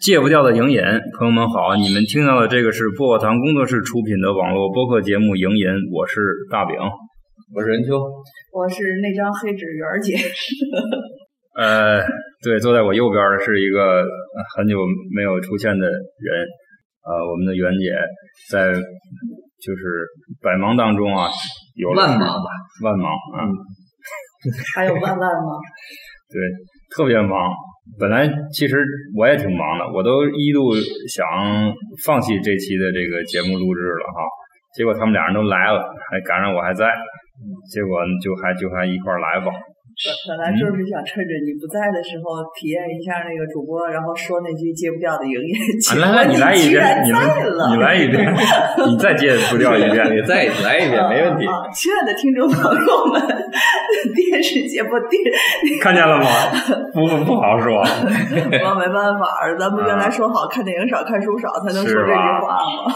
戒不掉的影瘾，朋友们好，你们听到的这个是薄荷糖工作室出品的网络播客节目《影瘾》，我是大饼，我是任秋，我是那张黑纸圆儿姐。呃，对，坐在我右边的是一个很久没有出现的人，呃，我们的袁姐在就是百忙当中啊，有万忙吧，万忙啊，还有万万吗？对，特别忙。本来其实我也挺忙的，我都一度想放弃这期的这个节目录制了哈。结果他们俩人都来了，还赶上我还在，结果就还就还一块来吧。本来就是想趁着你不在的时候体验一下那个主播，然后说那句戒不掉的营业。来来，你来一遍，你来，你来一遍，你再戒不掉一遍，你再来一遍，没问题。亲爱的听众朋友们，电视节目电看见了吗？不不好说，我没办法，咱们原来说好看电影少看书少才能说这句话吗？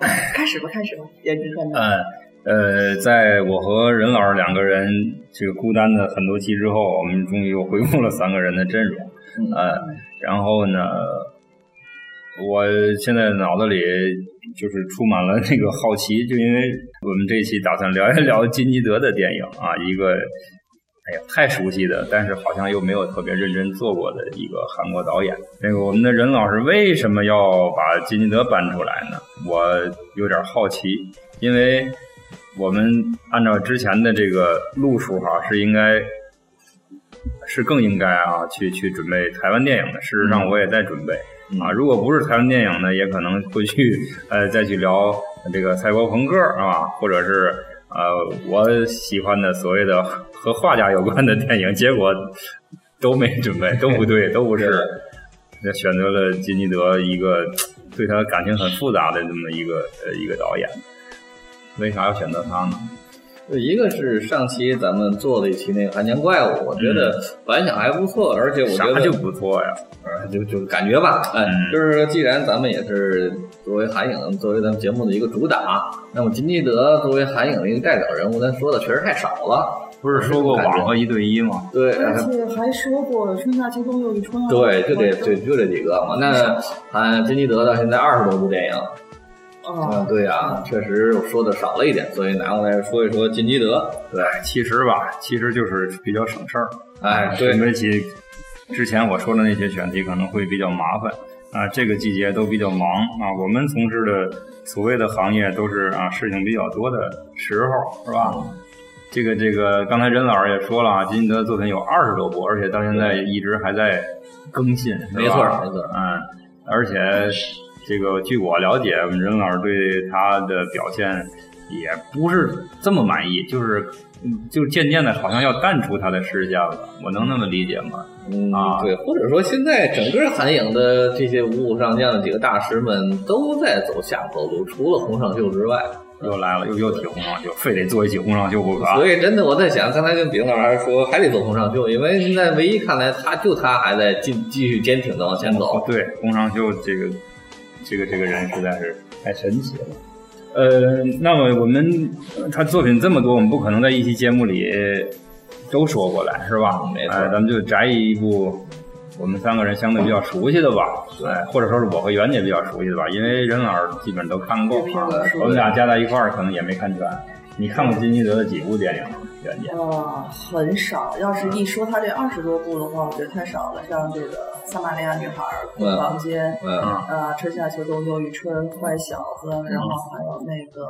开始吧，开始吧，颜值专家。嗯。呃，在我和任老师两个人这个孤单的很多期之后，我们终于又恢复了三个人的阵容。呃，然后呢，我现在脑子里就是充满了那个好奇，就因为我们这一期打算聊一聊金基德的电影啊，一个哎呀太熟悉的，但是好像又没有特别认真做过的一个韩国导演。那个我们的任老师为什么要把金基德搬出来呢？我有点好奇，因为。我们按照之前的这个路数哈，是应该是更应该啊，去去准备台湾电影的。事实上，我也在准备啊。如果不是台湾电影呢，也可能会去呃再去聊这个赛博朋克啊，或者是呃我喜欢的所谓的和画家有关的电影。结果都没准备，都不对，都不是。那选择了金基德，一个对他感情很复杂的这么一个呃一个导演。为啥要选择他呢？一个是上期咱们做了一期那个《寒江怪物》，我觉得反响还不错，而且我觉得就不错呀，就就感觉吧，哎，就是说，既然咱们也是作为韩影作为咱们节目的一个主打，那么金基德作为韩影的一个代表人物，咱说的确实太少了。不是说过网络一对一吗？对，而且还说过春夏秋冬又一春。对，就这就就这几个嘛。那韩，金基德到现在二十多部电影。嗯，对呀，确实说的少了一点，所以拿过来说一说金基德。对，其实吧，其实就是比较省事儿。哎，对比起之前我说的那些选题，可能会比较麻烦啊。这个季节都比较忙啊，我们从事的所谓的行业都是啊事情比较多的时候，是吧？这个这个，刚才任老师也说了啊，金基德作品有二十多部，而且到现在一直还在更新，没错没错，嗯，而且。这个据我了解，任老师对他的表现也不是这么满意，就是就渐渐的，好像要淡出他的视线了。我能那么理解吗？嗯，对，或者说现在整个韩影的这些五虎上将的几个大师们都在走下坡路，除了洪尚秀之外，又来了，又又提洪尚秀，非得做一起洪尚秀不可。所以真的，我在想，刚才跟炳老师说，还得做洪尚秀，因为现在唯一看来，他就他还在继继续坚挺的往前走。对，洪尚秀这个。这个这个人实在是太神奇了，呃，那么我们他作品这么多，我们不可能在一期节目里都说过来，是吧？没错，咱们就摘一部我们三个人相对比较熟悉的吧，对，或者说是我和袁姐比较熟悉的吧，因为任老师基本都看过，我们俩加在一块儿可能也没看全。你看过金基德的几部电影？袁姐？啊，很少。要是一说他这二十多部的话，我觉得太少了。像这个。撒玛利亚女孩、空房间，呃，春夏秋冬又一春、坏小子，然后还有那个，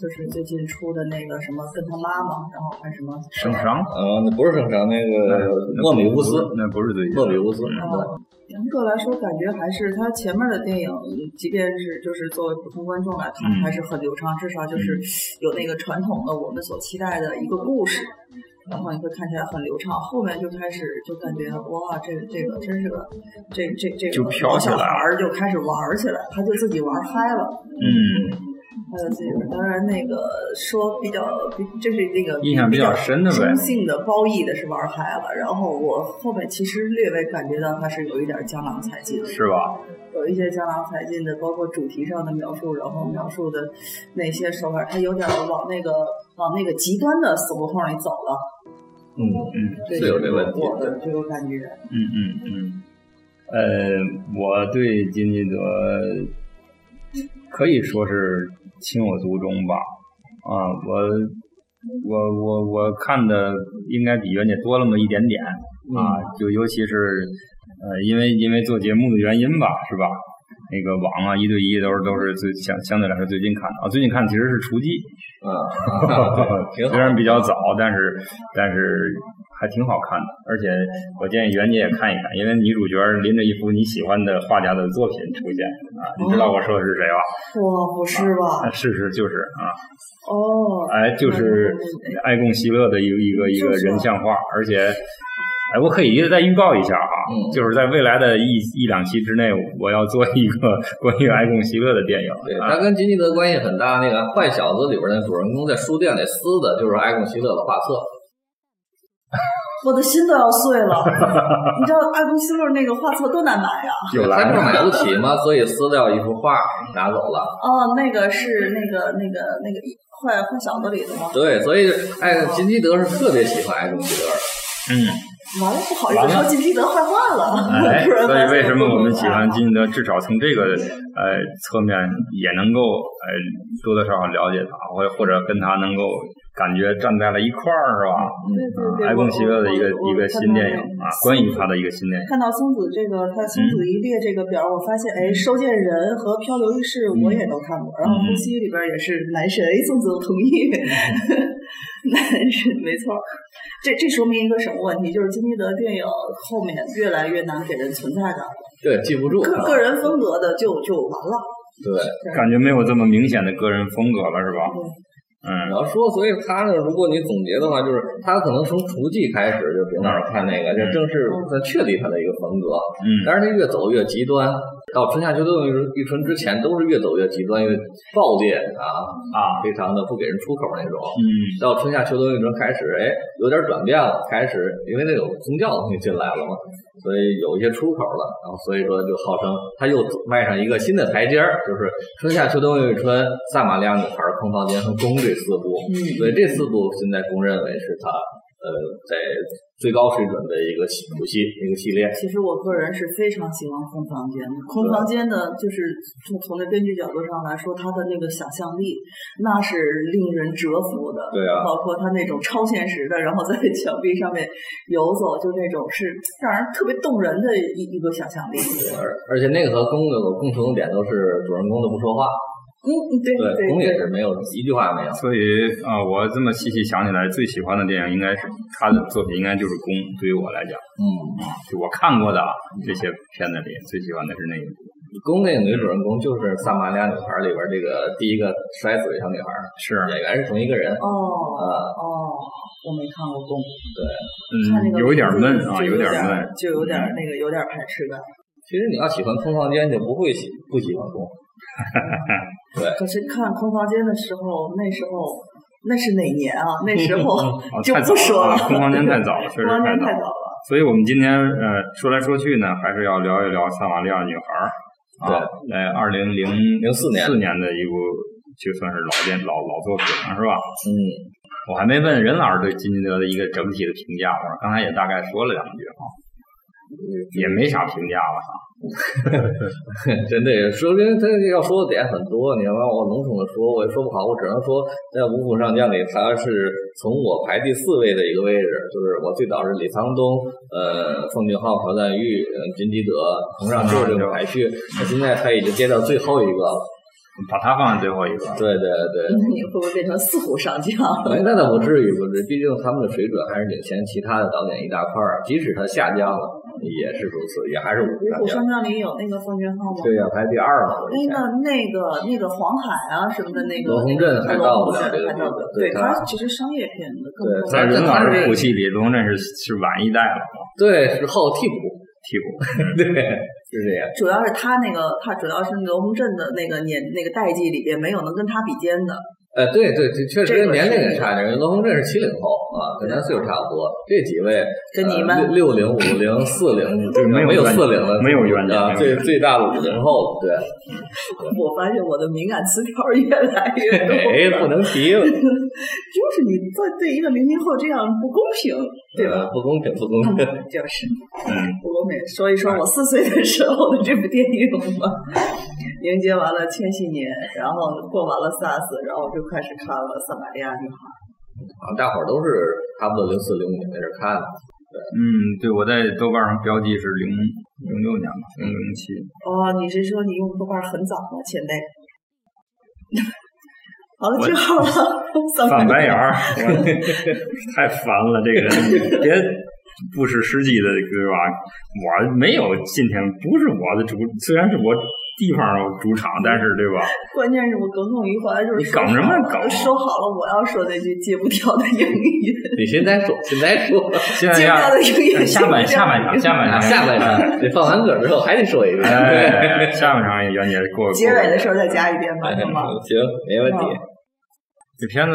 就是最近出的那个什么跟他妈妈，然后还什么圣伤，呃，那不是圣伤，那个莫比乌斯，那不是对，莫比乌斯。严格来说，感觉还是他前面的电影，即便是就是作为普通观众来看，还是很流畅，至少就是有那个传统的我们所期待的一个故事。然后你会看起来很流畅，后面就开始就感觉哇，这个这个真是个，这这这个小孩儿就开始玩起来，他就自己玩嗨了。嗯，他就自己当然那个说比较，这是那个印象比较深的呗。中性的褒义的是玩嗨了，然后我后面其实略微感觉到他是有一点江郎才尽，是吧？有一些江郎才尽的，包括主题上的描述，然后描述的那些手法，他有点往那个往那个极端的死胡同里走了。嗯嗯对是有这问题我的这个感觉。嗯嗯嗯，呃，我对金基德可以说是情有独钟吧。啊，我我我我看的应该比袁姐多那么一点点啊，就尤其是呃，因为因为做节目的原因吧，是吧？那个网啊，一对一都是都是最相相对来说最近看的啊，最近看其实是厨技，嗯，虽然比较早，但是但是还挺好看的。而且我建议袁姐也看一看，因为女主角拎着一幅你喜欢的画家的作品出现啊，你知道我说的是谁吧？我，不是吧？啊，是是就是啊，哦，哎，就是爱贡希勒的一个一个一个人像画，而且。哎，我可以再预告一下啊，嗯就是在未来的一一两期之内，我要做一个关于爱贡希勒的电影。对，啊他跟金基德关系很大。那个《坏小子》里边的主人公在书店里撕的就是爱贡希勒的画册。我的心都要碎了。你知道爱贡希勒那个画册多难买呀？有来了他不是买不起吗？所以撕掉一幅画拿走了。哦，那个是那个那个那个坏坏小子里的吗？对，所以哎，金基德是特别喜欢爱贡希勒的。嗯，完了，不好意思说金基德坏话了。哎，所以为什么我们喜欢金？基德？至少从这个呃侧面也能够呃多多少少了解他，或者或者跟他能够感觉站在了一块儿，是吧？对对对，埃贡希勒的一个一个新电影啊，关于他的一个新电影。看到松子这个，他松子一列这个表，我发现，哎，收件人和漂流浴室我也都看过，然后呼吸里边也是男神，哎，松子我同意，没错。这这说明一个什么问题？就是金基德电影后面越来越难给人存在感了，对，记不住。个个人风格的就就完了。对，感觉没有这么明显的个人风格了，是吧？你嗯要说，所以他呢，如果你总结的话，就是他可能从厨妓开始就领导人看那个，就正式在确立他的一个风格。嗯但是他越走越极端，到春夏秋冬一春之前都是越走越极端，越暴烈啊啊非常的不给人出口那种。嗯到春夏秋冬一春开始，哎，有点转变了，开始因为那有宗教的东西进来了嘛，所以有一些出口了，然后所以说就号称他又迈上一个新的台阶儿，就是春夏秋冬又一春、萨玛利亚女孩、空房间和宫这四部，嗯所以这四部现在公认为是他呃在最高水准的一个系谱系一个系列。其实我个人是非常喜欢空房间的。空房间呢，就是从从这编剧角度上来说，它的那个想象力那是令人折服的。对啊包括他那种超现实的，然后在墙壁上面游走，就那种是让人特别动人的一一个想象力。而而且那个和宫有个共同点都是主人公都不说话，嗯嗯，对对，宫也是没有一句话没有。所以啊、我这么细细想起来，最喜欢的电影应该是他的作品，应该就是《宫》。对于我来讲，嗯，就我看过的啊这些片子里，最喜欢的是那一部。宫那个女主人公就是《撒玛利亚女孩》里边这个第一个摔死的小女孩，是，演员是同一个人。哦啊哦，我没看过《宫》，嗯，那个有一点闷啊，有点闷。就有点那个有点排斥感。其实你要喜欢空房间，就不会喜不喜欢宫。可是看空房间的时候，那时候那是哪年啊？那时候啊 就不说了，空房间太早了，确实空房间。太早了。所以我们今天呃说来说去呢，还是要聊一聊《撒玛利亚女孩》啊，在，二零零04年四年的一部，就算是老电老老作品了，是吧？嗯，我还没问任老师对金基德的一个整体的评价，我刚才也大概说了两句啊，也没啥评价了哈。真的，说明他要说的点很多，你要让我笼统的说，我也说不好，我只能说在五虎上将里，他是从我排第四位的一个位置，就是我最早是李沧东、呃奉俊昊、朴赞玉、呃金基德、洪尚秀这个排序，那现在他已经跌到最后一个了。把他放在最后一个。对对对，那你会不会变成四虎上将？哎，那倒不至于，不至于，毕竟他们的水准还是领先其他的导演一大块儿。即使他下降了，也是如此，也还是五五虎虎上将。里有那个奉俊昊吗？对呀、排第二嘛，我以前。那个那个那个黄海啊什么的那个，罗洪镇还到不了这个还到不了地步对对他其实商业片的更对多在任老他是师谱系里，龙镇是是晚一代了，对，是后替补，替补。对，是这样。主要是他那个，他主要是罗洪镇的那个年那个代际里边没有能跟他比肩的。呃，对对对，确实跟年龄也是差点。罗洪镇是七零后啊，跟咱岁数差不多。这几位跟你们呃六六零、五零、四零，对没有没有四零的，没有冤家啊，没有冤最最大的五零后了，对，我发现我的敏感词条越来越多。哎，不能提了，就是你对对一个零零后这样不公平，对吧？呃不公平，不公平。就是嗯，不公平。说一说我四岁的时候的这部电影吧，迎接完了千禧年，然后过完了 SARS，然后就开始看了《撒玛利亚女孩》。啊，大伙儿都是差不多零四零五那阵儿看的。对嗯，对，我在豆瓣上标记是零零六年吧，零零七。哦，你是说你用豆瓣很早吗，前辈？好了，记好了，翻白眼儿，太烦了，这个人 别不识时机的，对吧？我没有今天不是我的主，虽然是我地方有主场，但是对吧？关键是我耿耿于怀，就是你梗什么梗说好了我要说那句戒不掉的英语，你现在说，现在说，现在要戒不掉的英语，下半下半场下半场下半场，你放完歌之后还得说一遍。哎，下半场也袁姐过过结尾的时候再加一遍吧，哎行吗？行，没问题。这片子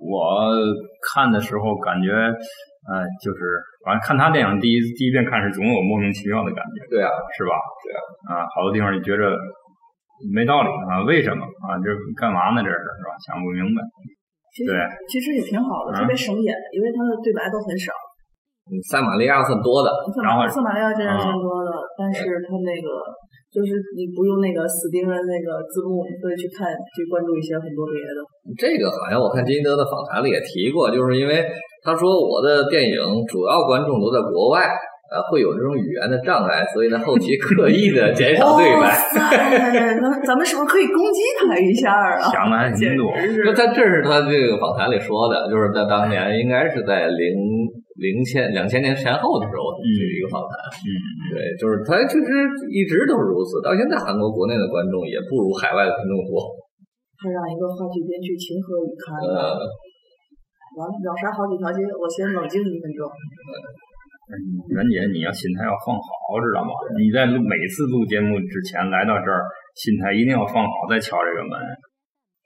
我看的时候感觉，呃，就是反正看他电影第一第一遍看是总有莫名其妙的感觉，对啊，是吧？对啊，啊，好多地方你觉着没道理啊，为什么啊？这干嘛呢？这是是吧？想不明白。其实对其实也挺好的，嗯特别省眼，因为他的对白都很少。嗯撒玛利亚算多的，然后塞马利亚真是啊算多的，但是他那个就是你不用那个死盯着那个字幕，你可以去看去关注一些很多别的。这个好像我看金基德的访谈里也提过，就是因为他说我的电影主要观众都在国外，呃，会有这种语言的障碍，所以呢后期刻意的 减少对白。那咱们是不是可以攻击他一下啊？想的还挺多他这是他这个访谈里说的，就是在当年应该是在零零千两千年前后的时候这一个访谈。嗯，对，就是他确实一直都是如此，到现在韩国国内的观众也不如海外的观众多。他让一个话剧编剧情何以堪呃呢？，完了，秒杀好几条街，我先冷静一分钟。袁姐，你要心态要放好，知道吗？你在录每次录节目之前来到这儿，心态一定要放好，再敲这个门，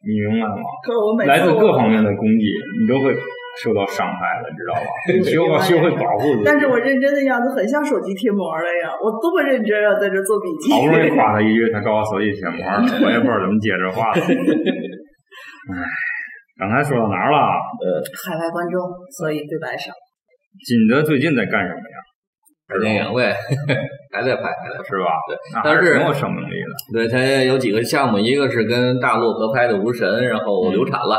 你明白吗？可是我每次来自各方面的攻击，你都会受到伤害的，知道吧？你学会学会保护自己。但是我认真的样子很像手机贴膜了呀！我多么认真啊，在这做笔记。好不容易夸他一句，他告诉我手机贴膜，我也不知道怎么接这话了。唉，刚才说到哪儿了？海外观众，所以对白少。金德最近在干什么呀？拍电影呗，还在拍，还在拍。是吧？对那但是还挺有生命力的。对他有几个项目，一个是跟大陆合拍的《无神》，然后流产了，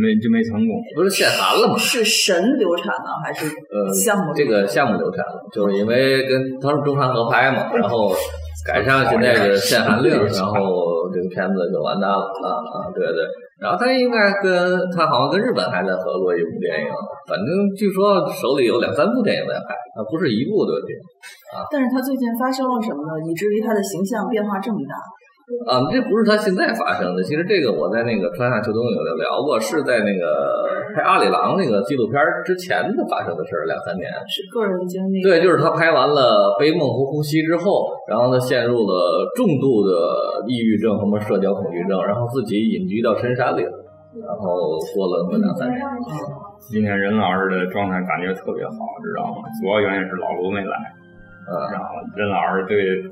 没就没成功。不是限韩了吗？是神流产呢，还是呃，项目？这个项目流产了，就是因为跟他是中韩合拍嘛，然后赶上现在的限韩令，然后这个片子就完蛋了啊啊！对对，然后他应该跟他好像跟日本还在合作一部电影，反正据说手里有两三部电影在拍，啊，不是一部对不对？但是他最近发生了什么呢？以至于他的形象变化这么大？啊，这不是他现在发生的。其实这个我在那个川下秋冬有聊过，是在那个拍阿里郎那个纪录片之前的发生的事儿，两三年。是个人经历。对，就是他拍完了《悲梦和呼吸》之后，然后他陷入了重度的抑郁症和什么社交恐惧症，然后自己隐居到深山里了，然后过了那么两三年。今天任老师的状态感觉特别好，知道吗？主要原因是老卢没来，嗯，然后任老师对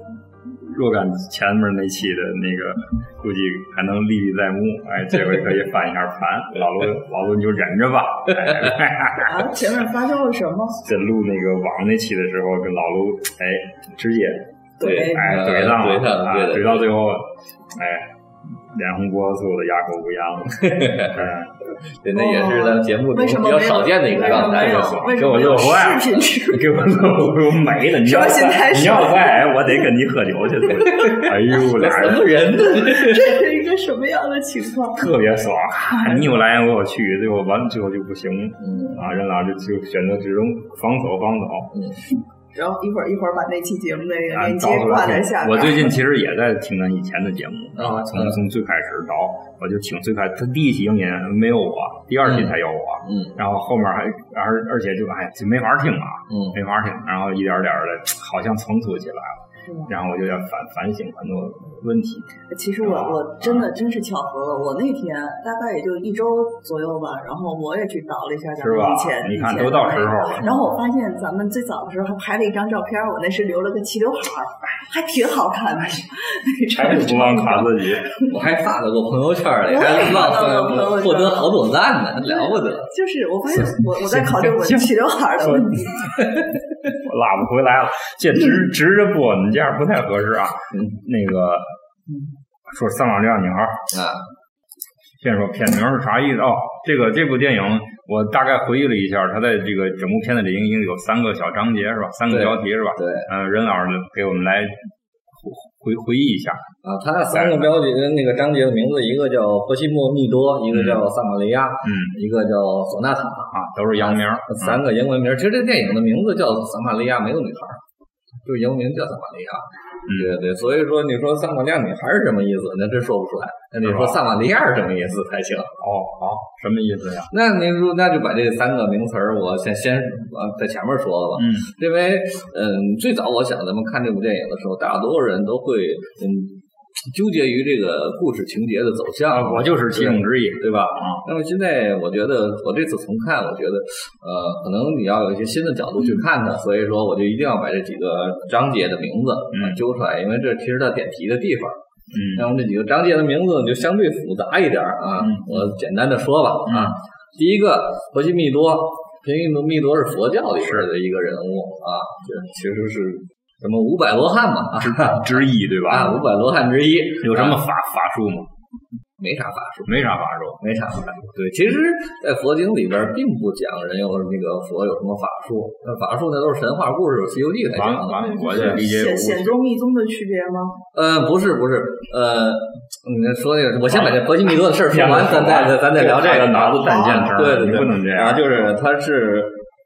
若干前面那期的那个估计还能历历在目，哎，这回可以翻一下盘。老卢，老卢你就忍着吧。哎 啊，前面发生了什么？在录那个网那期的时候，跟老卢哎直接对，哎呃怼上了，怼到最后，哎。脸红脖子粗的，哑口无言了。嗯，对，那也是咱节目中比较少见的一个状态，给我乐坏了给我乐没了。你要说心态你要再，我得跟你喝酒去。哎呦，俩什么人人呢？这是一个什么样的情况？特别爽，啊你有来我有去，最后完最后就不行嗯啊！任老师就选择只能防守防守。然后一会儿一会儿把那期节目的啊，链接挂在下边。我最近其实也在听咱以前的节目从从最开始找，我就听最开他第一期影音没有我，第二期才有我，嗯然后后面还而而且就哎就没法听啊，嗯没法听，然后一点点的好像成熟起来了。然后我就要反反省很多问题。其实我我真的真是巧合了，我那天大概也就一周左右吧，然后我也去找了一下咱们以前，你看都到时候了。然后我发现咱们最早的时候还拍了一张照片，我那是留了个齐刘海儿，还挺好看的。还是不忘夸自己，我还发了个朋友圈里，还获得好多赞呢，了不得。就是我发现我我在考虑我齐刘海的问题。我拉不回来了，这直直着播，你这样不太合适啊。那个说《三瓦利亚女孩》啊，先说片名是啥意思哦？这个这部电影我大概回忆了一下，它在这个整部片子里应该有三个小章节是吧？三个标题是吧？对。嗯，任老师给我们来。回回忆一下啊，它三个标题那个章节的名字，一个叫《波西莫密多》，一个叫《萨玛利亚》，嗯，一个叫《索纳塔》啊，都是洋名，三个英文名。其实这电影的名字叫《萨玛利亚没有女孩》，就是英文名叫《萨瓦利亚》。对对，所以说你说撒玛利亚女孩是什么意思？那真说不出来。那你说萨瓦利亚是什么意思才行？哦，好，什么意思呀？那您说，那就把这三个名词儿，我先先啊在前面说了吧。嗯，因为嗯，最早我想咱们看这部电影的时候，大多数人都会嗯。纠结于这个故事情节的走向，我就是其中之一，对吧？啊，那么现在我觉得，我这次重看，我觉得，呃，可能你要有一些新的角度去看它，所以说我就一定要把这几个章节的名字揪出来，因为这其实它点题的地方。嗯，那么这几个章节的名字就相对复杂一点啊，我简单的说吧啊，第一个婆西密多，婆西密多是佛教里边的一个人物啊，这其实是。什么五百罗汉嘛，之之一对吧？啊，五百罗汉之一，有什么法法术吗？没啥法术，没啥法术，没啥法术。对，其实，在佛经里边，并不讲人有那个佛有什么法术，那法术那都是神话故事，《西游记》才讲的。我这理解显显宗密宗的区别吗？呃，不是，不是，呃，你说那个，我先把这佛经密宗的事儿说完，咱再咱再聊这个脑子断线对对对，不能这样。就是他是。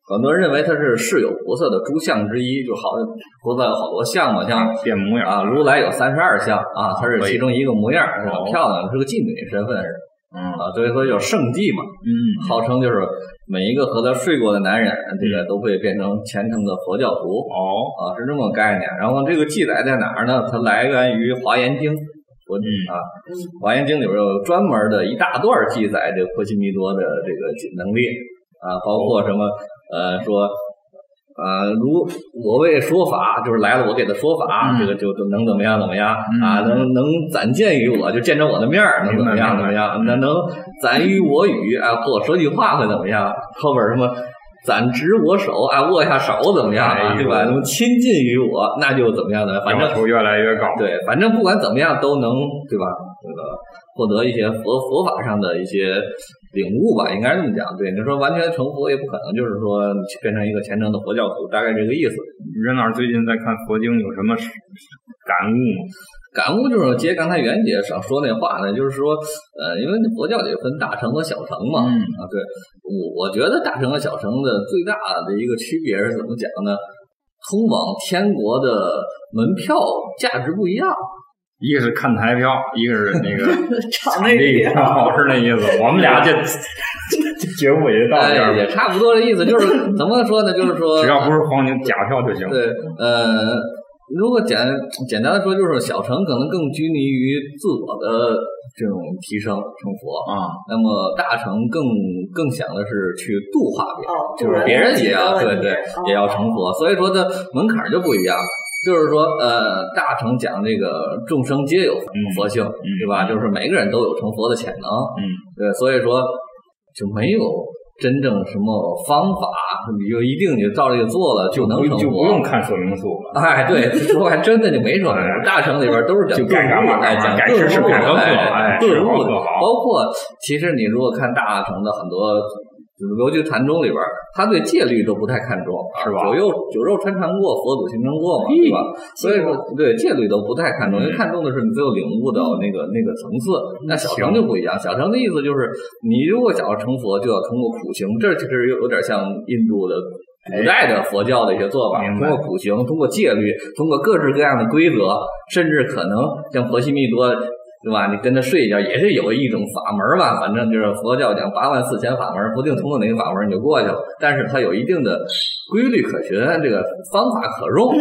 很多人认为它是世有菩萨的诸相之一，就好菩萨有好多相嘛，像变模样啊，如来有三十二相啊，它是其中一个模样，很漂亮，是个妓女身份是，嗯啊，所以说叫圣妓嘛，嗯，号称就是每一个和他睡过的男人，这个都会变成虔诚的佛教徒哦啊，是这么个概念。然后这个记载在哪儿呢？它来源于《华严经》，佛经啊，《华严经》里边有专门的一大段记载这婆西弥多的这个能力啊，包括什么。呃，说，呃，如我为说法，就是来了，我给他说法，这个就就能怎么样怎么样啊？能能攒见于我，就见着我的面儿，能怎么样怎么样？那能攒于我语，啊，和我说句话会怎么样？后边什么攒执我手，啊，握下手怎么样啊？对吧？能亲近于我，那就怎么样呢？反正越来越高。对，反正不管怎么样，都能对吧？这个获得一些佛佛法上的一些。领悟吧，应该是这么讲。对，你说完全成佛也不可能，就是说变成一个虔诚的佛教徒，大概这个意思。任老师最近在看佛经，有什么感悟吗？感悟就是接刚才袁姐想说那话呢，就是说，呃，因为佛教也分大乘和小乘嘛。嗯。啊，对，我我觉得大乘和小乘的最大的一个区别是怎么讲呢？通往天国的门票价值不一样。一个是看台票，一个是那个 场内票，是那意思。我们俩这这 觉悟也到这儿，也差不多的意思。就是怎么说呢？就是说，只要不是黄牛假票就行。对，呃，如果简简单的说，就是小乘可能更拘泥于自我的这种提升成佛啊，那么大乘更更想的是去度化别人，就是别人也要对对也要成佛，所以说的门槛就不一样。就是说，呃，大乘讲这个众生皆有佛性，对吧？就是每个人都有成佛的潜能，嗯，对，所以说就没有真正什么方法，你就一定你照这个做了就能成佛，就不用看说明书了。哎，对，说还真的就没说明书。大乘里边都是讲顿悟，哎，讲顿悟，哎，顿悟的，包括其实你如果看大乘的很多。尤其禅宗里边，他对戒律都不太看重，是吧？酒肉酒肉穿肠过，佛祖心中过嘛，对吧？所以说，对戒律都不太看重，因为看重的是你最后领悟到那个那个层次。那小乘就不一样，小乘的意思就是，你如果想要成佛，就要通过苦行。这其实有有点像印度的古代的佛教的一些做法，通过苦行，通过戒律，通过各式各样的规则，甚至可能像婆西密多。对吧？你跟他睡一觉也是有一种法门吧，反正就是佛教讲八万四千法门，不定通过哪个法门你就过去了。但是它有一定的规律可循，这个方法可用，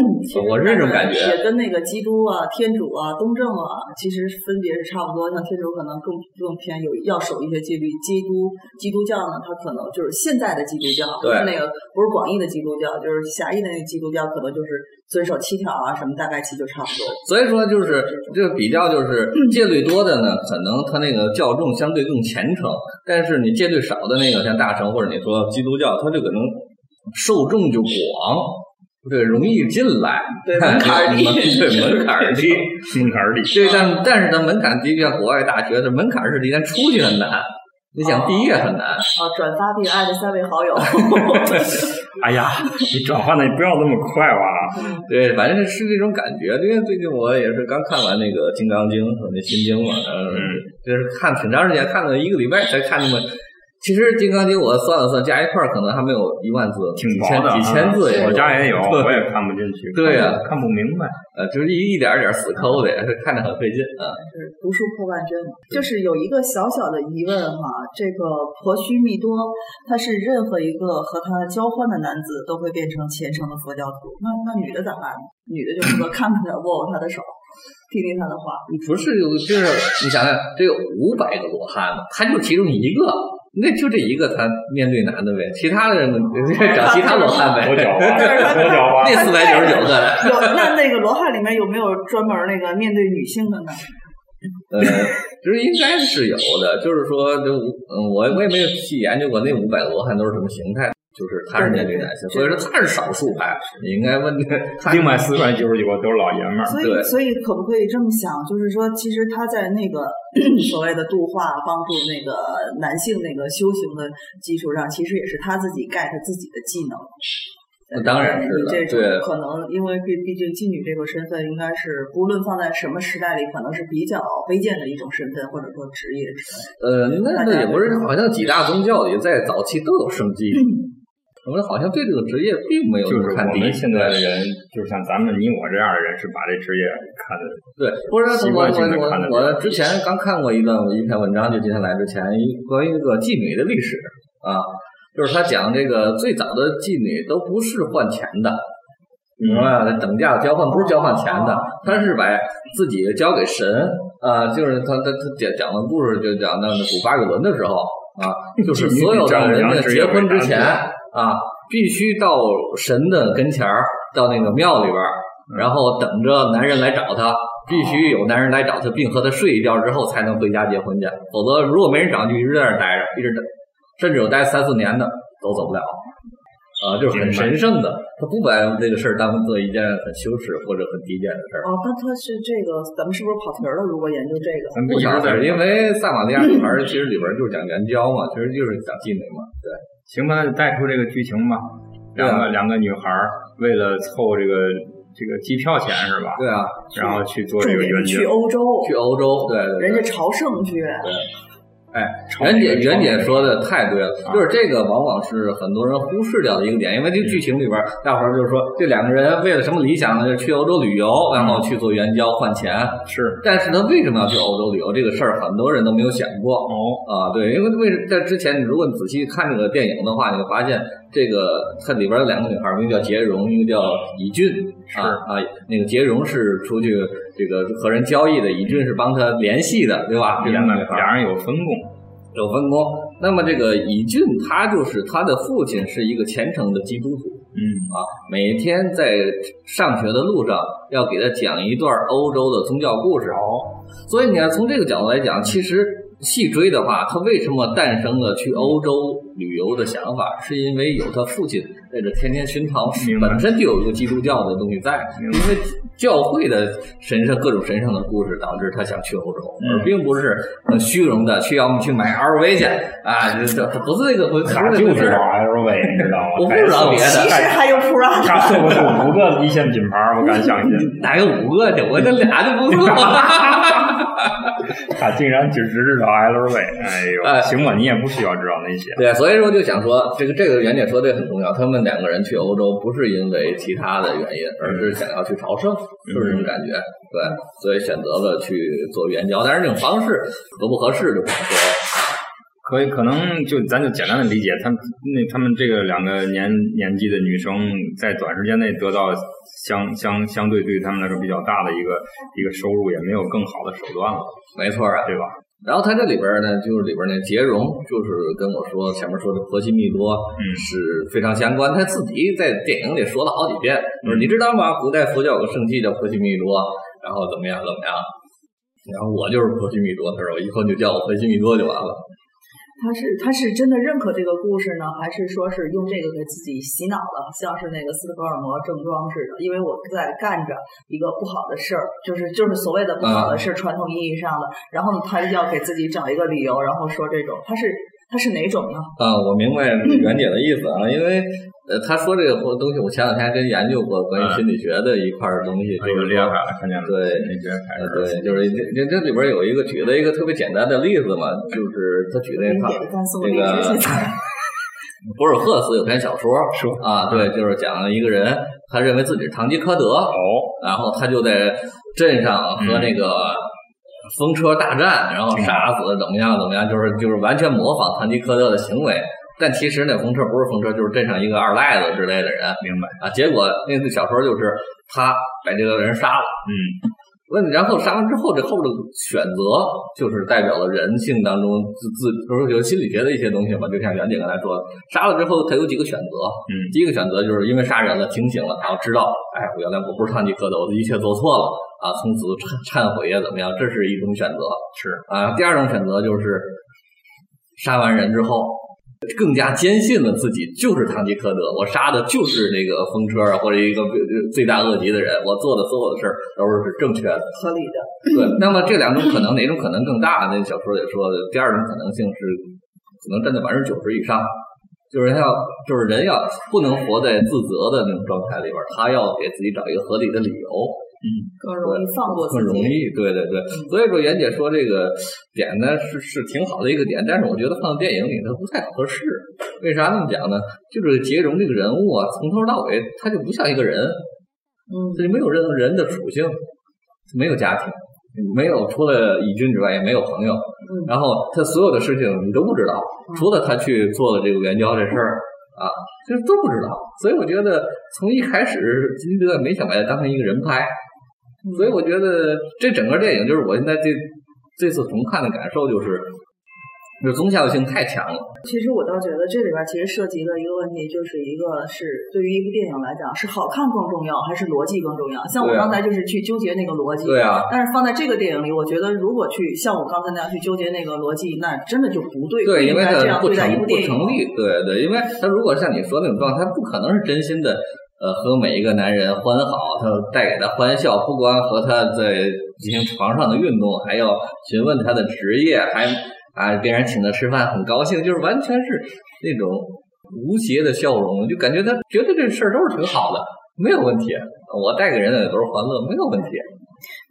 我是这种感觉。也跟那个基督啊、天主啊、东正啊，其实分别是差不多。像天主可能更更偏有要守一些纪律，基督基督教呢，它可能就是现在的基督教，不是那个不是广义的基督教，就是狭义的那个基督教，可能就是遵守七条啊什么，大概其就差不多。所以说，就是这个比较，就是戒律多的呢，可能他那个教众相对更虔诚；但是你戒律少的那个，像大乘或者你说基督教，他就可能受众就广，对容易进来，对 门槛低，对门槛低，门槛 低。对，但但是它门槛低，像国外大学的门槛是低，但出去很难。你想毕业很难。啊，转发并艾特三位好友。哎呀，你转换的不要那么快吧？对，反正是这种感觉。因为最近我也是刚看完那个《金刚经》和那《心经》嘛，嗯，就是看挺长时间，看了一个礼拜才看那么。其实《金刚经》我算了算，加一块儿可能还没有一万字，挺几千薄的几千字也。我家也有，我也看不进去。对呀看不明白。呃，就是一一点儿点儿死抠的，看着很费劲啊。就是读书破万卷嘛。就是有一个小小的疑问哈，这个婆须密多，他是任何一个和他交欢的男子都会变成虔诚的佛教徒，那那女的咋办呢？女的就负责看看他，握握他的手，听听他的话。不是有，就是你想想，这有五百个罗汉嘛，他就其中一个，那就这一个，他面对男的呗，其他的人找其他罗汉呗。多狡猾，多狡猾。那四百九十九个，有那那个罗汉里面有没有专门那个面对女性的呢？呃，就是应该是有的，就是说，就嗯，我我也没有细研究过那五百罗汉都是什么形态，就是他是面对男性，所以说他是少数派。你应该问他，另外四百九十九个都是老爷们儿。所以对所以可不可以这么想，就是说，其实他在那个 所谓的度化、帮助那个男性那个修行的基础上，其实也是他自己 get 自己的技能。那当然是这种对可能，因为毕毕竟妓女这个身份，应该是不论放在什么时代里，可能是比较卑贱的一种身份，或者说职业。呃，那那也不是，好像几大宗教里在早期都有生机。嗯我们好像对这个职业并没有就是看低。我们现在的人，就像咱们你我这样的人，是把这职业看的对，不是习我我的我之前刚看过一段一篇文章，就今天来之前，一关于一个妓女的历史啊，就是他讲这个最早的妓女都不是换钱的，明白吧？等价交换不是交换钱的，他是把自己交给神啊，就是他他他讲讲的故事，就讲到古巴比伦的时候啊，就是所有的人在结婚之前啊，必须到神的跟前儿，到那个庙里边儿，然后等着男人来找他，必须有男人来找他，并和他睡一觉之后才能回家结婚去，否则如果没人找，就一直在那儿待着，一直等，甚至有待三四年的都走不了。啊，就是很神圣的，他不把这个事儿当做一件很羞耻或者很低贱的事儿。哦，但他是这个，咱们是不是跑题儿了？如果研究这个，咱不晓得，一直在因为撒玛利亚女孩儿其实里边儿就是讲援交嘛，其实就是讲妓女嘛，对。行吧，那就带出这个剧情吧。两个两个女孩儿为了凑这个这个机票钱是吧？对啊，然后去做这个援交点是去。欧洲，去欧洲，对对对。人家朝圣去，哎，袁姐，袁姐说的太对了，啊就是这个往往是很多人忽视掉的一个点，因为这个剧情里边，大伙儿就是说这两个人为了什么理想呢？就是去欧洲旅游，然后去做援交换钱。是但是他为什么要去欧洲旅游？这个事儿很多人都没有想过。哦，啊，对，因为为在之前，如果你仔细看这个电影的话，你会发现这个它里边有两个女孩，一个叫杰荣，一个叫以俊。是啊啊，那个杰荣是出去这个和人交易的，以俊是帮他联系的，对吧？这两个女孩俩人有分工。有分工。那么这个以俊，他就是他的父亲是一个虔诚的基督徒嗯，啊，每天在上学的路上要给他讲一段欧洲的宗教故事。哦，所以你看，从这个角度来讲，其实细追的话，他为什么诞生了去欧洲旅游的想法，是因为有他父亲在这天天熏陶本身就有一个基督教的东西在，因为教会的神圣各种神圣的故事，导致他想去欧洲，嗯而并不是很虚荣的去要么去买 LV 去啊，这这不是这个回，不是他就知道儿。LV，你知道吗？我不知道别的其实还有 Prada，他说不是五个一线品牌，我敢相信。哪有五个去？我这俩就不错。他竟然只知道 LV，哎呦，哎行吧，你也不需要知道那些。对，所以说就想说，这个这个袁姐说这个很重要。他们两个人去欧洲不是因为其他的原因，而是想要去朝圣，就是这种感觉。对，所以选择了去做援交，但是这种方式合不合适就不好说了。可以，可能就咱就简单的理解，他们那他们这个两个年年纪的女生，在短时间内得到相相相对对于他们来说比较大的一个一个收入，也没有更好的手段了，没错啊。对吧？然后他这里边呢，就是里边那杰荣，就是跟我说前面说的婆媳密多，嗯是非常相关。他自己在电影里说了好几遍，就是你知道吗？古代佛教有个圣迹叫婆媳密多，然后怎么样怎么样。然后我就是婆媳密多，他说以后你就叫我婆媳密多就完了。他是他是真的认可这个故事呢，还是说是用这个给自己洗脑了，像是那个斯德哥尔摩症状似的？因为我在干着一个不好的事儿，就是就是所谓的不好的事，传统意义上的，然后呢，他要给自己找一个理由，然后说这种，他是他是哪种呢？啊，我明白袁姐的意思啊，因为呃，他说这个东西，我前两天还真研究过关于心理学的一块儿东西，哎呦，就是厉害了，看见了，对对，就是这这这里边有一个举了一个特别简单的例子嘛，就是他举那他零点干送那个。博尔赫斯有篇小说 说啊，对，就是讲了一个人，他认为自己是堂吉诃德，哦，然后他就在镇上和那个风车大战，然后杀死怎么样怎么样，就是就是完全模仿唐吉诃德的行为。但其实那风车不是风车，就是镇上一个二赖子之类的人明白，啊。结果那个小说就是他把这个人杀了。嗯，问，然后杀完之后，这后边的选择就是代表了人性当中自自，比如说有心理学的一些东西吧，就像袁姐刚才说的，杀了之后他有几个选择，嗯第一个选择就是因为杀人了，清醒了，然后知道，哎，我原来我不是堂吉诃德，我的一切做错了啊，从此忏忏悔呀，怎么样？这是一种选择是，啊。第二种选择就是杀完人之后。更加坚信了自己就是堂吉诃德，我杀的就是那个风车啊，或者一个罪大恶极的人，我做的所有的事儿都是正确的。合理的。对，那么这两种可能哪种可能更大？那小说也说，第二种可能性是可能占到百分之九十以上，就是要就是人要不能活在自责的那种状态里边，他要给自己找一个合理的理由，更容易放过自己。更容易。对对对，所以说袁姐说这个点呢是是挺好的一个点，但是我觉得放到电影里它不太合适。为啥这么讲呢？就是杰荣这个人物啊，从头到尾他就不像一个人，嗯，他就没有任何人的属性，没有家庭，没有除了以军之外也没有朋友，嗯然后他所有的事情你都不知道，除了他去做了这个援交这事儿啊，就是都不知道。所以我觉得从一开始金基德没想把他当成一个人拍，所以我觉得这整个电影就是我现在这这次重看的感受就是，就是宗教性太强了。其实我倒觉得这里边其实涉及的一个问题，就是一个是对于一部电影来讲，是好看更重要，还是逻辑更重要？像我刚才就是去纠结那个逻辑，对啊，但是放在这个电影里，我觉得如果去像我刚才那样去纠结那个逻辑，那真的就不对，对，因为不应该这样它不成不部电影。成立，对对，因为他如果像你说那种状态，他不可能是真心的，呃，和每一个男人欢好，他带给他欢笑，不光和他在进行床上的运动，还要询问他的职业，还啊别人请他吃饭很高兴，就是完全是那种无邪的笑容，就感觉他觉得这事儿都是挺好的，没有问题，我带给人的也都是欢乐，没有问题。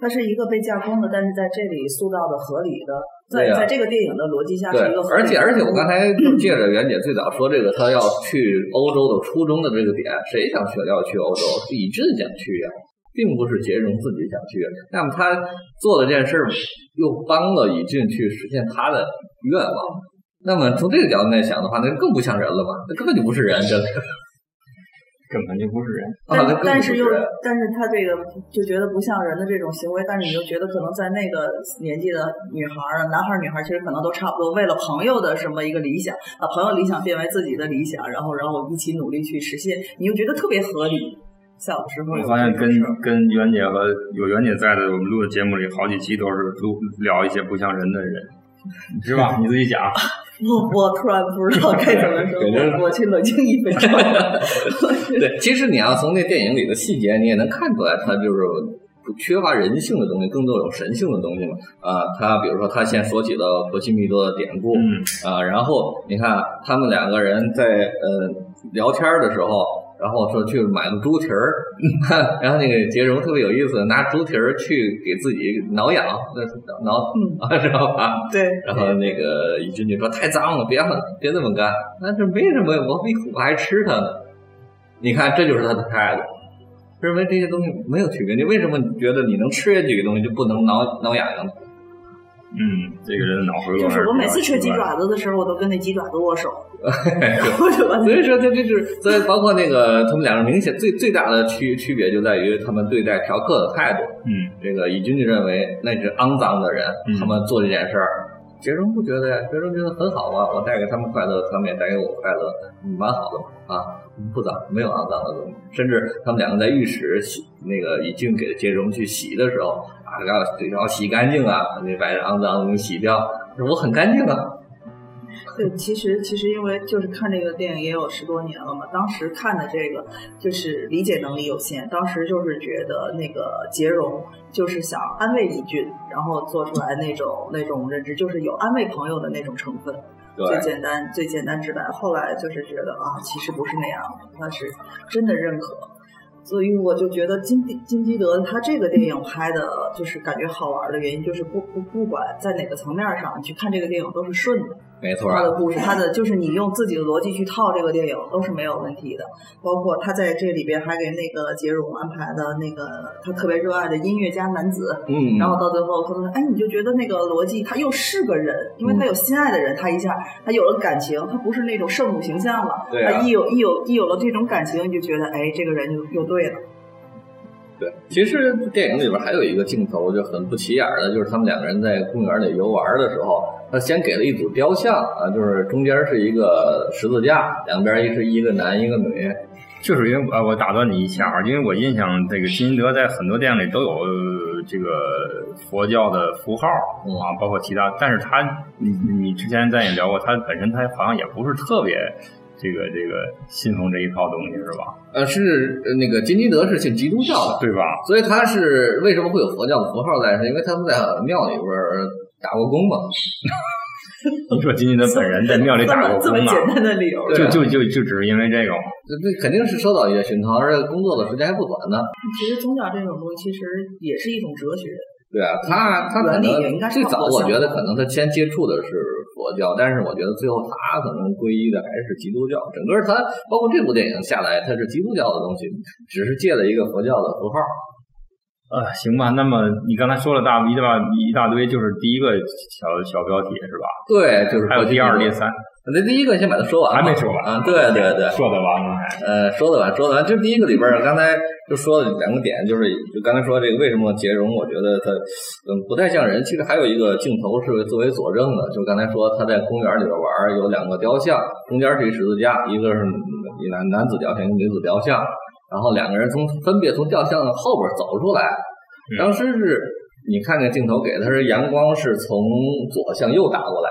它是一个被架空的，但是在这里塑造的合理的，在、对啊在这个电影的逻辑下是一个，合理的而且而且我刚才就借着袁姐最早说这个，她要去欧洲的初衷的这个点，谁想去要去欧洲？是以俊想去呀、并不是杰荣自己想去。那么他做了这件事儿，又帮了以俊去实现他的愿望。那么从这个角度来想的话，那更不像人了吧？那根本就不是人，这个根本就不是人。啊，但但是又。但是他这个就觉得不像人的这种行为，但是你又觉得可能在那个年纪的女孩儿啊，男孩儿女孩儿其实可能都差不多，为了朋友的什么一个理想，把朋友理想变为自己的理想，然后然后一起努力去实现，你又觉得特别合理。小的时候我发现跟跟袁姐和有袁姐在的，我们录的节目里好几期都是录聊一些不像人的人，是吧？你自己讲。我我突然不知道该怎么说，感觉我我去冷静一分钟。对，其实你要从那电影里的细节，你也能看出来，他就是不缺乏人性的东西，更多有神性的东西嘛。啊，他比如说他先说起了婆西密多的典故，嗯啊，然后你看他们两个人在呃聊天的时候，然后说去买个猪蹄儿，然后那个杰荣特别有意思，拿猪蹄儿去给自己挠痒，那挠啊，知道吧？对。然后那个宇君就说太脏了，别别这么干。那这没什么，我比我还吃它呢。你看，这就是他的态度，认为这些东西没有区别。你为什么觉得你能吃下这个东西就不能挠挠痒痒呢？嗯，这个人脑回路就是我每次吃鸡爪子的时候，我都跟那鸡爪子握手。所以说，这这是所以包括那个他们两个明显最最大的区区别就在于他们对待嫖客的态度。嗯，这个以君就认为那是肮脏的人，他们做这件事儿。杰荣不觉得呀，杰荣觉得很好啊，我带给他们快乐，他们也带给我快乐，蛮好的嘛啊，不脏，没有肮脏的东西。甚至他们两个在浴室洗那个乙君给杰荣去洗的时候。要最要洗干净啊，那把肮脏的东西洗掉。我很干净啊。对，其实其实因为就是看这个电影也有十多年了嘛，当时看的这个就是理解能力有限，当时就是觉得那个杰荣就是想安慰李俊，然后做出来那种那种认知，就是有安慰朋友的那种成分，最简单最简单直白。后来就是觉得啊，其实不是那样的，他是真的认可。所以我就觉得金金基德他这个电影拍的，就是感觉好玩的原因，就是不不不管在哪个层面上你去看这个电影都是顺的。没错，他的故事，他的就是你用自己的逻辑去套这个电影都是没有问题的。包括他在这里边还给那个杰荣安排的那个他特别热爱的音乐家男子，嗯，然后到最后可能哎，你就觉得那个逻辑他又是个人，因为他有心爱的人，他一下他有了感情，他不是那种圣母形象了，对，他一有一有一有了这种感情，你就觉得哎，这个人就又对了。对，其实电影里边还有一个镜头就很不起眼的，就是他们两个人在公园里游玩的时候，他先给了一组雕像啊，就是中间是一个十字架，两边一是一个男一个女。就是因为呃，我打断你一下啊，因为我印象这个金德在很多电影里都有这个佛教的符号啊，包括其他，但是他你你之前咱也聊过，他本身他好像也不是特别。这个这个信奉这一套东西是吧？呃，是那个金基德是信基督教的，对吧？所以他是为什么会有佛教的符号在？是因为他们在庙里边打过工嘛。你说金基德本人在庙里打过工啊？这么简单的理由，就就就就只是因为这个吗？这肯定是受到一些熏陶，而且工作的时间还不短呢。其实宗教这种东西，其实也是一种哲学。对啊，他他可能最早我觉得可能他先接触的是佛教，但是我觉得最后他可能皈依的还是基督教。整个他包括这部电影下来，他是基督教的东西，只是借了一个佛教的符号。呃，行吧，那么你刚才说了大一大一大堆，就是第一个小小标题是吧？对，就是还有第二、第三。那第一个先把它说完，还没说完啊？对对对，说得完吗？呃，说得完，说得完。就第一个里边儿，刚才就说了两个点，就是就刚才说这个为什么杰荣，我觉得他嗯不太像人。其实还有一个镜头是作为佐证的，就刚才说他在公园里边玩，有两个雕像，中间是一十字架，一个是男男子雕像，一个女子雕像，然后两个人从分别从雕像后边走出来，当时是你看那镜头给他是阳光是从左向右打过来。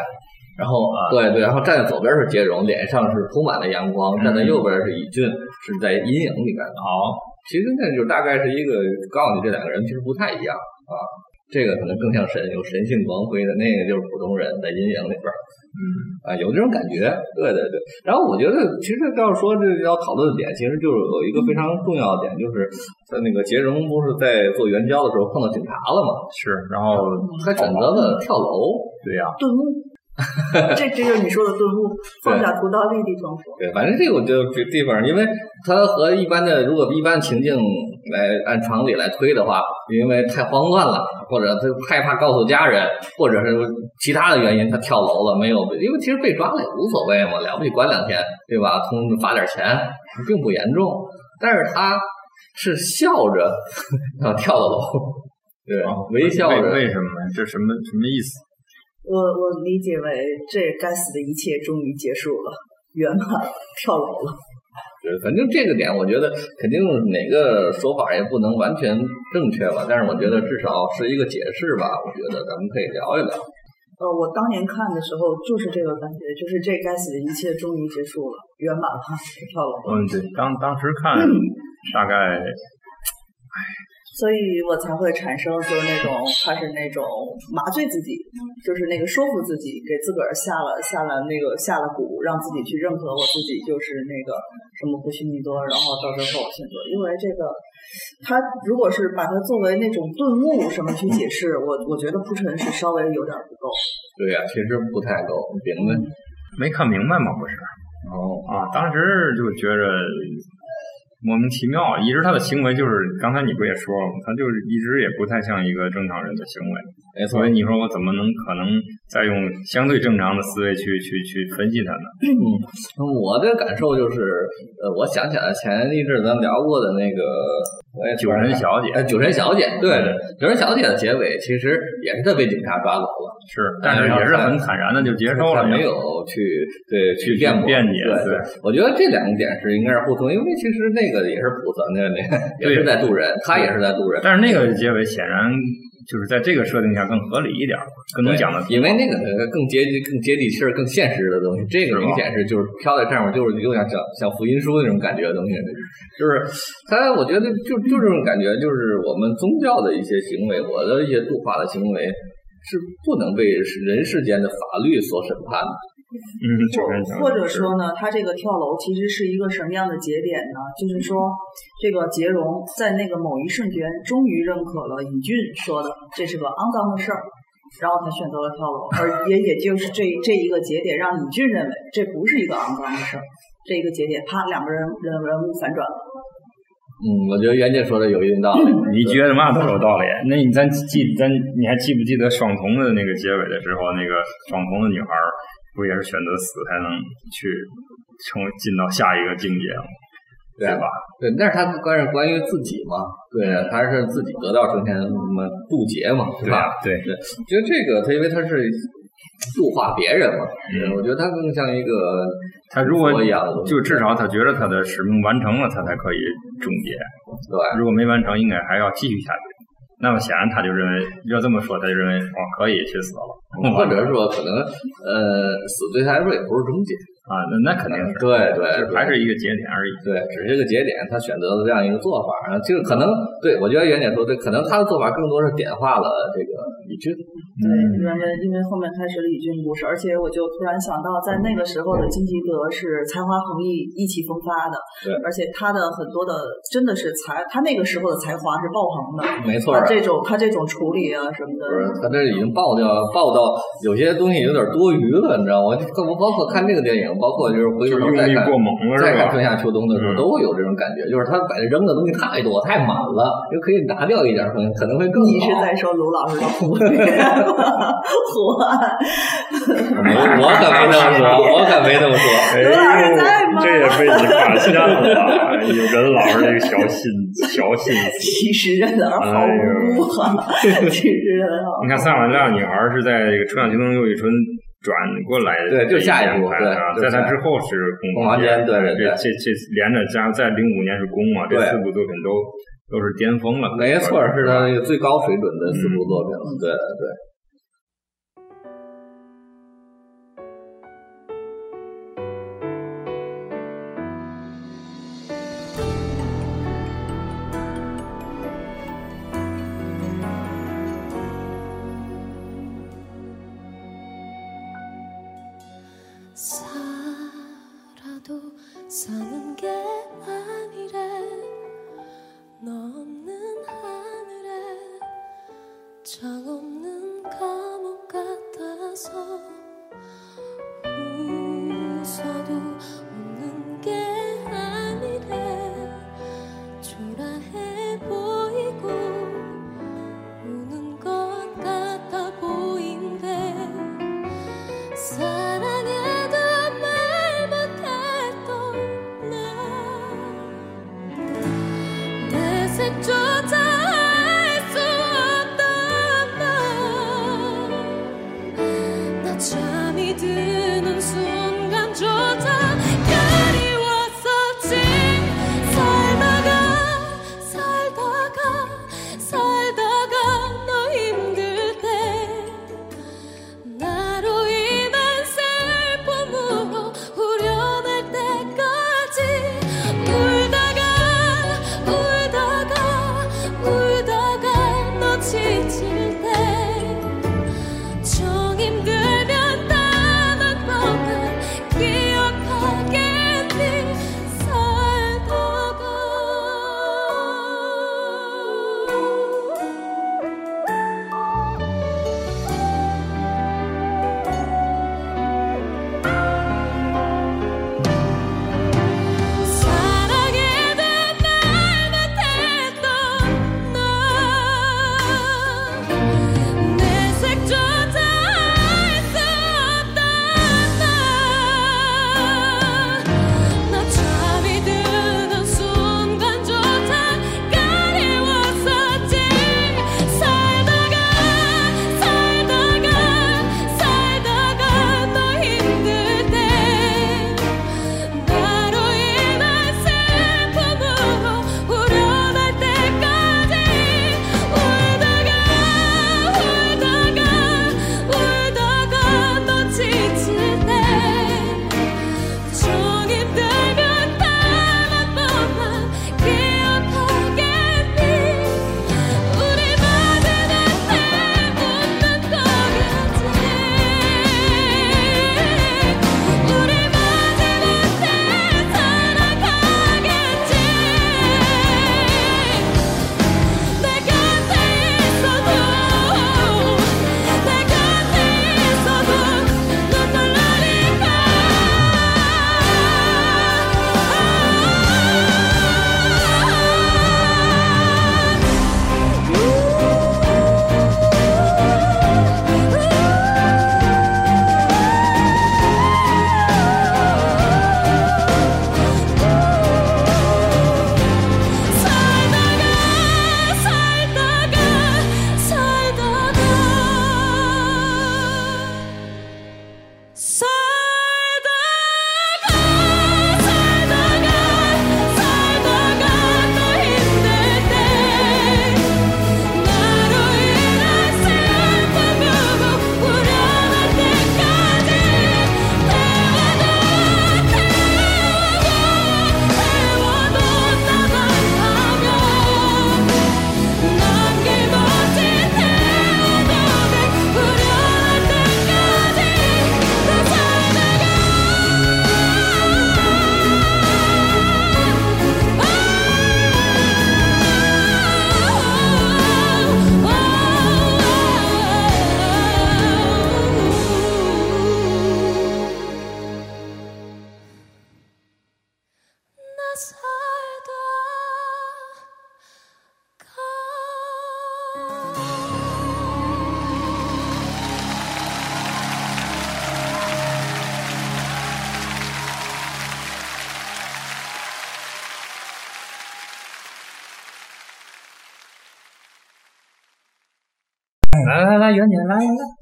然后，对对，然后站在左边是杰荣，脸上是铺满了阳光；站在右边是乙俊，是在阴影里面。好，其实那就大概是一个告诉你这两个人其实不太一样啊。这个可能更像神，有神性光辉的；那个就是普通人在阴影里边。嗯，啊，有这种感觉。对对对。然后我觉得，其实要说这要讨论的点，其实就是有一个非常重要的点，就是在那个杰荣不是在做援交的时候碰到警察了吗？是，然后他选择了跳楼。对呀，顿悟。这这就是你说的顿悟，放下屠刀立地成佛。对，反正这个我就这地方，因为它和一般的，如果一般情境来按常理来推的话，因为太慌乱了，或者他害怕告诉家人，或者是其他的原因，他跳楼了，没有，因为其实被抓了也无所谓嘛，了不起关两天，对吧？通罚点钱，并不严重。但是他是笑着 要跳的楼，对，微笑着。为什么？这什么什么意思？我我理解为这该死的一切终于结束了，圆满，跳楼了。对，反正这个点，我觉得肯定哪个说法也不能完全正确吧，但是我觉得至少是一个解释吧。我觉得咱们可以聊一聊。呃，我当年看的时候就是这个感觉，就是这该死的一切终于结束了，圆满了，跳楼。嗯，对，当当时看 大概。所以我才会产生就是那种他是那种麻醉自己，就是那个说服自己，给自个儿下了下了那个下了蛊，让自己去认可我自己就是那个什么不虚弥多，然后到最后选择，因为这个他如果是把它作为那种顿悟什么去解释，我我觉得铺陈是稍微有点不够。对呀、其实不太够，饼子。没看明白嘛，不是？哦，啊，当时就觉着莫名其妙，一直他的行为就是刚才你不也说了吗？他就是一直也不太像一个正常人的行为，没错所以。你说我怎么能可能再用相对正常的思维去去去分析它呢？嗯我的感受就是，呃，我想起来前一阵咱聊过的那个，我也酒神小姐哎，酒神小姐，对对，酒神小姐的结尾其实也是她被警察抓走了，是，但是也是很坦然的就接受了，她没有去对去辩驳辩解对对我觉得这两个点是应该是互通，因为其实那个也是菩萨，那那也是在渡人，他也是在渡人。但是那个结尾显然就是在这个设定下更合理一点，更能讲的，因为那个更接近、更接地气儿、更现实的东西，这个明显是就是飘在上面，就是有点像像福音书那种感觉的东西，就是它，我觉得就就这种感觉，就是我们宗教的一些行为，我的一些度化的行为是不能被人世间的法律所审判的。嗯，酒神小姐或者说呢，他这个跳楼其实是一个什么样的节点呢？就是说，这个杰荣在那个某一瞬间终于认可了尹俊说的这是个肮脏的事儿，然后他选择了跳楼，而也也就是这这一个节点让尹俊认为这不是一个肮脏的事儿，这一个节点，啪，两个人人人物反转了。嗯，我觉得袁姐说的有一定道理。你觉得嘛都有道理。那你咱记咱你还记不记得双瞳的那个结尾的时候，那个双瞳的女孩儿不也是选择死才能去成为进到下一个境界吗？对吧？对，那是他关是关于自己嘛，对，他是自己得道成仙，什么渡劫嘛，是吧？对，对，觉得这个他因为他是度化别人嘛，嗯我觉得他更像一个他如果就至少他觉得他的使命完成了，他才可以终结。对如果没完成，应该还要继续下去。那么显然他就认为，要这么说，他就认为哦可以去死了，或者说可能呃死对他来说也不是终结，啊，那那肯定是，对对就还是一个节点而已。对，只是这个节点他选择了这样一个做法，这个可能对我觉得袁姐说对，可能他的做法更多是点化了这个李俊，对，因为因为后面开始了李俊故事，而且我就突然想到，在那个时候的金基德是才华横溢、意气风发的，对。而且他的很多的真的是才，他那个时候的才华是爆棚的，没错这种他这种处理啊什么的不，是，他这已经爆掉，爆到有些东西有点多余了，你知道吗？就我包括看这个电影，包括就是回就头再看过猛再看春？夏秋冬的时候，嗯都会有这种感觉，就是他把扔的东西太多太满了，就可以拿掉一点儿，可能可能会更好。你是在说卢老师的胡胡案？我我可没那么说，我可没那么说。哎刘老师在吗这也被你发现了，有任老师这个小心小心思。其实人儿好无其实人儿好你看撒玛利亚女孩是在这个《春夏秋冬又一春》转过来的，对就下一部拍的啊对在她之后是《宫房间对对对这这这连着加在零五年是宫嘛，这四部作品都都是巅峰了，没错，是他那个最高水准的四部作品了。对对。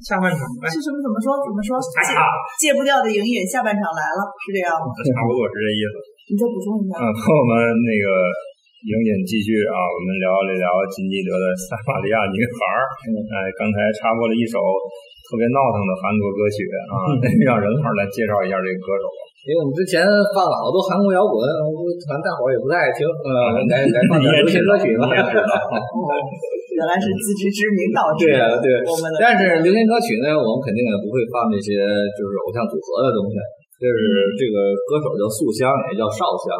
下半场来，是什么？怎么说？怎么说？哎呀，戒不掉的瘾瘾，下半场来了，是这样吗？差不多是这意思。你再补充一下。嗯，和我们那个影景继续啊，我们聊一聊金基德的《撒玛利亚女孩》。嗯哎，刚才插播了一首特别闹腾的韩国歌曲啊，让任老师来介绍一下这个歌手吧。因为我们之前放了好多韩国摇滚，我可能大伙儿也不太爱听，嗯，来来放 点流行歌曲吧。哦，原来是自知之明导致对啊，对。我们。但是流行歌曲呢，我们肯定也不会放这些就是偶像组合的东西。就是这个歌手叫素香，也叫少香，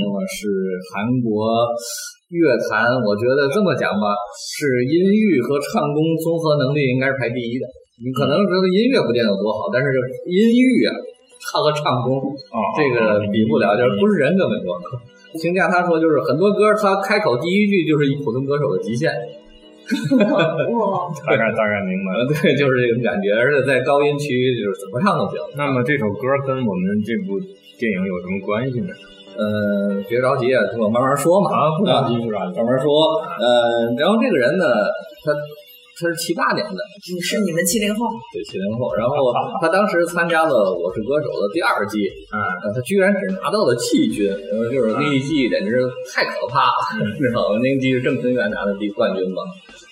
那么是韩国乐坛，我觉得这么讲吧，是音域和唱功综合能力应该是排第一的。你可能觉得音乐不见得有多好，但是音域啊，唱和唱功，啊，这个比不了，就是不是人根本不可。评价他说，就是很多歌他开口第一句就是一普通歌手的极限。哇，大概大概明白了。呃，对，就是这种感觉，而且在高音区就是怎么唱都行。那么这首歌跟我们这部电影有什么关系呢？嗯，别着急啊，听我慢慢说嘛。啊，不着急，不着急。慢慢说。嗯，然后这个人呢，他他是七八年的，你是你们七零后，对，七零后。然后他当时参加了《我是歌手》的第二季，嗯，呃，他居然只拿到了季军，然后就是那一季简直太可怕了，知道吗？那一季是郑钧元拿的第冠军嘛，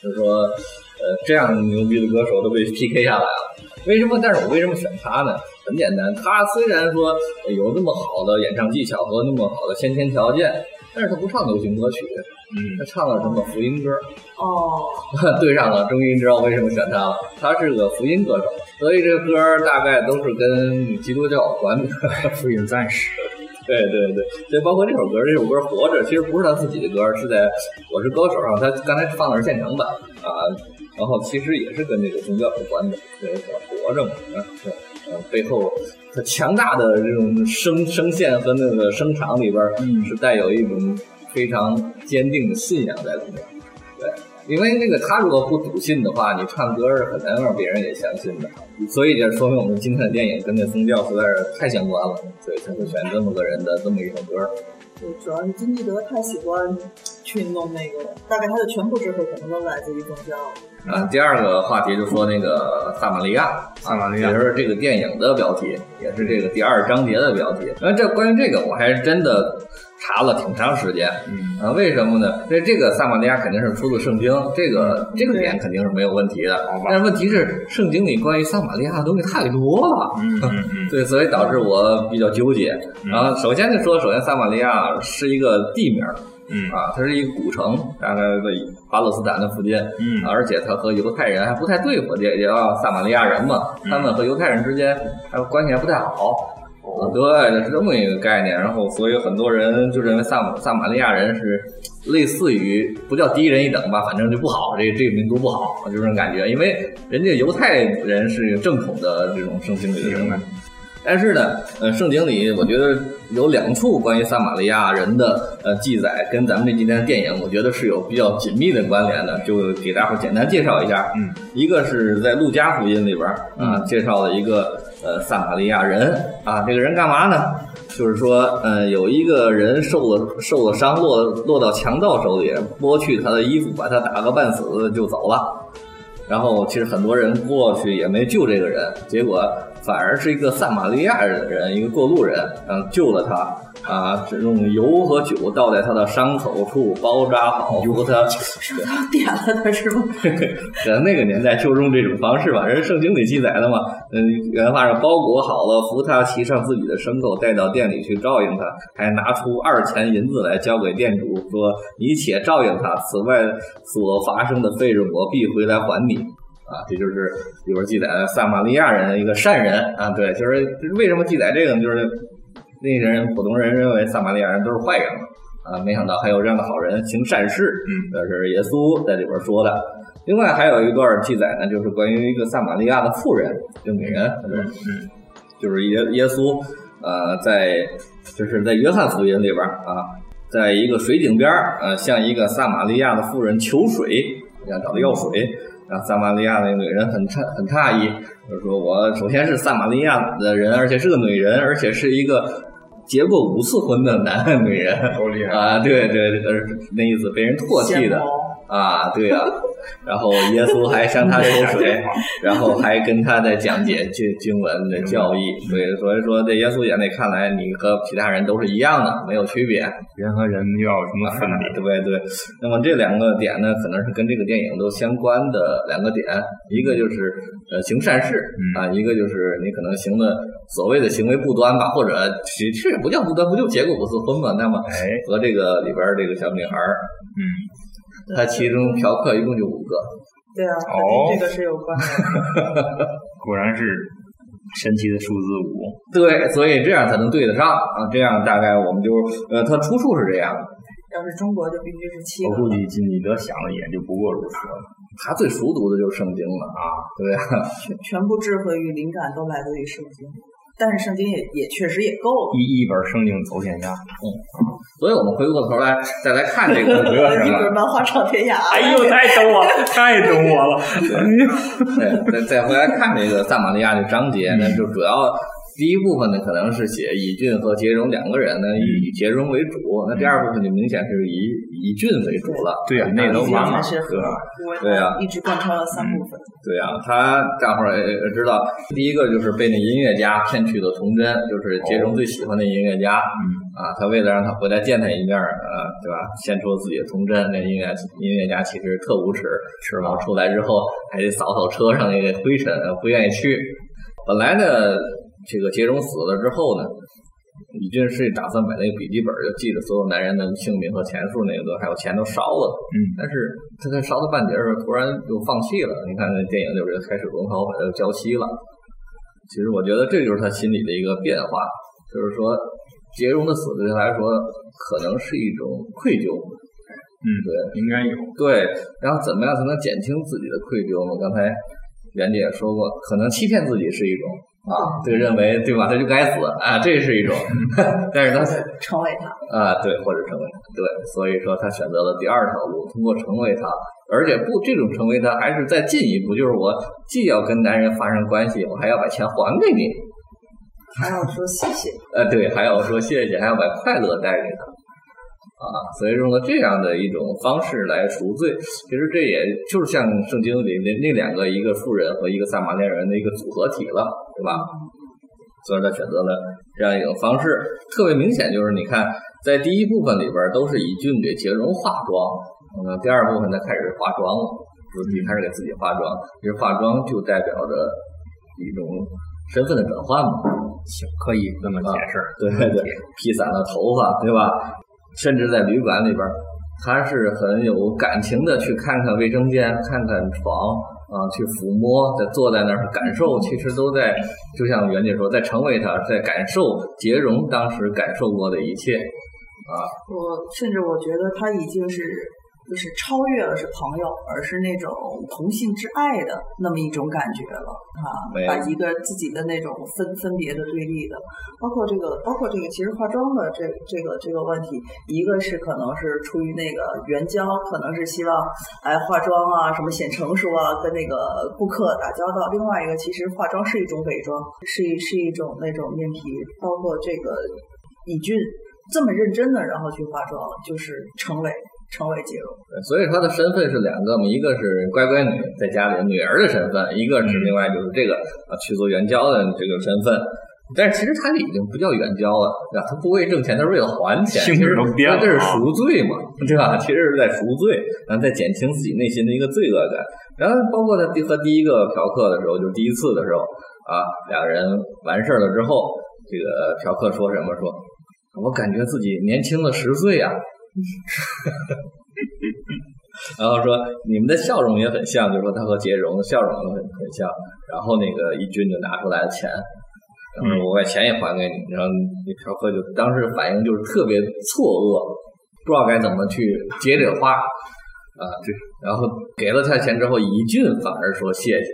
就是说，呃，这样牛逼的歌手都被 PK 下来了。为什么？但是我为什么选他呢？很简单，他虽然说有那么好的演唱技巧和那么好的先天条件，但是他不唱流行歌曲，嗯他唱了什么福音歌。哦，对上了，终于知道为什么选他了。他是个福音歌手，所以这个歌大概都是跟基督教有关的。福音战士。对对对，所以包括这首歌，这首歌《活着》其实不是他自己的歌，是在《我是歌手》上，他刚才放的是现场版啊。然后其实也是跟这个宗教有关的，对，叫活着嘛，啊，对，呃，背后它强大的这种声声线和那个声场里边，嗯是带有一种非常坚定的信仰在里面。对，因为那个他如果不笃信的话，你唱歌是很难让别人也相信的。所以这说明我们今天的电影跟那宗教实在是太相关了，所以才会选这么个人的这么一首歌。对，主要是金基德太喜欢去弄那个，大概他的全部智慧可能都来自于宗教。啊，第二个话题就说那个撒玛利亚，撒玛利亚也是这个电影的标题，也是这个第二章节的标题。那这关于这个，我还真的查了挺长时间。嗯啊，为什么呢？因为这个撒玛利亚肯定是出自圣经，这个这个点肯定是没有问题的。但是问题是，圣经里关于撒玛利亚的东西太多了。嗯嗯嗯对，所以导致我比较纠结。然后首先就说，首先撒玛利亚是一个地名嗯啊，它是一个古城，大概在巴勒斯坦的附近。嗯而且它和犹太人还不太对付，也也叫撒玛利亚人嘛，嗯他们和犹太人之间还关系还不太好。啊，对，是这么一个概念。然后，所以很多人就认为撒撒玛利亚人是类似于不叫低人一等吧，反正就不好，这这个民族不好，就这种感觉。因为人家犹太人是正统的这种圣经里的人明白但是呢，呃，圣经里我觉得有两处关于撒玛利亚人的呃记载，跟咱们这今天的电影，我觉得是有比较紧密的关联的，就给大伙儿简单介绍一下。嗯，一个是在路加福音里边儿啊，介绍了一个呃撒玛利亚人啊，这个人干嘛呢？就是说，呃，有一个人受了受了伤，落落到强盗手里，剥去他的衣服，把他打个半死就走了。然后其实很多人过去也没救这个人，结果反而是一个撒玛利亚人，一个过路人，嗯，救了他。啊，只用油和酒倒在他的伤口处，包扎好，扶他。是他点了他是吗？在那个年代就用这种方式吧，人圣经里记载的嘛。嗯，原话是包裹好了，扶他骑上自己的牲口，带到店里去照应他，还拿出二钱银子来交给店主，说：“你且照应他，此外所发生的费用我必回来还你。”啊，这就是里边记载的撒玛利亚人一个善人啊，对，就是为什么记载这个呢？就是那些人普通人认为撒玛利亚人都是坏人嘛，啊，没想到还有这样的好人行善事，嗯，这是耶稣在里边说的。另外还有一段记载呢，就是关于一个撒玛利亚的妇人，就女人，嗯嗯就是耶耶稣，呃，在就是在约翰福音里边啊，在一个水井边，呃，向一个撒玛利亚的妇人求水，想找他要水。然后撒玛利亚那个女人很诧很诧异，就是说我首先是撒玛利亚的人，而且是个女人，而且是一个结过五次婚的男 女人，好厉害啊！对对，对那意思被人唾弃的啊，对啊、然后耶稣还向他抽水，然后还跟他在讲解经经文的教义，所以，所以说在耶稣眼里看来，你和其他人都是一样的，没有区别。人和人又要有什么分别？对对，那么这两个点呢，可能是跟这个电影都相关的两个点，一个就是呃行善事嗯啊，一个就是你可能行的所谓的行为不端吧，或者其实也不叫不端，不就结果不似婚嘛？那么哎，和这个里边这个小女孩，嗯，她其中嫖客一共就五个，对啊，这个是有关的。果然是神奇的数字五。对，所以这样才能对得上啊，这样大概我们就呃，它出处是这样的，要是中国就必须是七个。我估计金基德想的也就不过如此了他最熟读的就是圣经了啊，对啊，全全部智慧与灵感都来自于圣经，但是圣经也也确实也够了。一一本圣经走天下。嗯所以我们回过头来再来看这个 一本漫画闯天涯。哎呦，太懂我了，太懂我了！哎呦，对，再再回来看这个撒玛利亚的章节那，就主要第一部分呢，可能是写以俊和杰荣两个人呢以杰荣为主，那第二部分就明显是以以俊为主了。对呀，那都完了才。是和对呀一直贯穿了三部分。对呀，他大伙儿也也知道，第一个就是被那音乐家骗去的童真，就是杰荣最喜欢的音乐家。嗯啊，他为了让他回来见他一面儿，啊，对吧？献出自己的童真。那音乐音乐家其实特无耻，是然后出来之后还得扫扫车上那个灰尘，不愿意去。本来呢，这个杰荣死了之后呢，李俊是打算把那个笔记本就记着所有男人的姓名和钱数那个都还有钱都烧了。嗯，但是他在烧到半截儿的时候，突然就放弃了。你看那电影里边开始龙头把它浇熄了。其实我觉得这就是他心里的一个变化，就是说杰荣的死对他来说可能是一种愧疚。嗯，对应该有。对，然后怎么样才能减轻自己的愧疚呢？刚才袁姐也说过，可能欺骗自己是一种啊，就，认为对吧？他就该死啊，这是一种，但是他 成为他，啊，对，或者成为他，对，所以说他选择了第二条路，通过成为他，而且不这种成为他，还是再进一步，就是我既要跟男人发生关系，我还要把钱还给你，还要说谢谢。呃，对，还要说谢谢，还要把快乐带给他，啊，所以用了这样的一种方式来赎罪，其实这也就是像圣经里那那两个一个妇人和一个撒玛利亚人的一个组合体了，对吧？所以他选择了这样一种方式，特别明显就是你看，在第一部分里边都是以俊给杰荣化妆，嗯，第二部分他开始化妆了，自己开始给自己化妆，其实化妆就代表着一种身份的转换嘛，行，可以这么解释。对对对，披散了头发，对吧？甚至在旅馆里边，他是很有感情的去看看卫生间，看看床啊，去抚摸，在坐在那儿感受，其实都在，就像袁姐说，在成为他，在感受杰荣当时感受过的一切啊，我甚至我觉得他已经是就是超越了是朋友，而是那种同性之爱的那么一种感觉了啊把一个自己的那种分分别的对立的，包括这个包括这个其实化妆的这这个这个问题，一个是可能是出于那个援交，可能是希望哎化妆啊什么显成熟啊，跟那个顾客打交道；另外一个其实化妆是一种伪装，是一是一种那种面皮，包括这个乙俊这么认真的然后去化妆，就是成为成为杰荣。对所以他的身份是两个嘛，一个是乖乖女在家里女儿的身份，一个是另外就是这个啊去做援交的这个身份。但是其实他已经不叫援交了，对吧？他不为挣钱，他是为了还钱，性质都变了其实这是赎罪嘛，对吧？其实是在赎罪，然后在减轻自己内心的一个罪恶感。然后包括他第和第一个嫖客的时候，就是第一次的时候啊，两个人完事儿了之后，这个嫖客说什么说？我感觉自己年轻了十岁呀、然后说你们的笑容也很像，就是说他和杰荣的笑容很很像。然后那个一军就拿出来了钱，然后我把钱也还给你。然后那嫖客就当时反应就是特别错愕，不知道该怎么去接这个话啊。对，然后给了他钱之后，一俊反而说谢谢。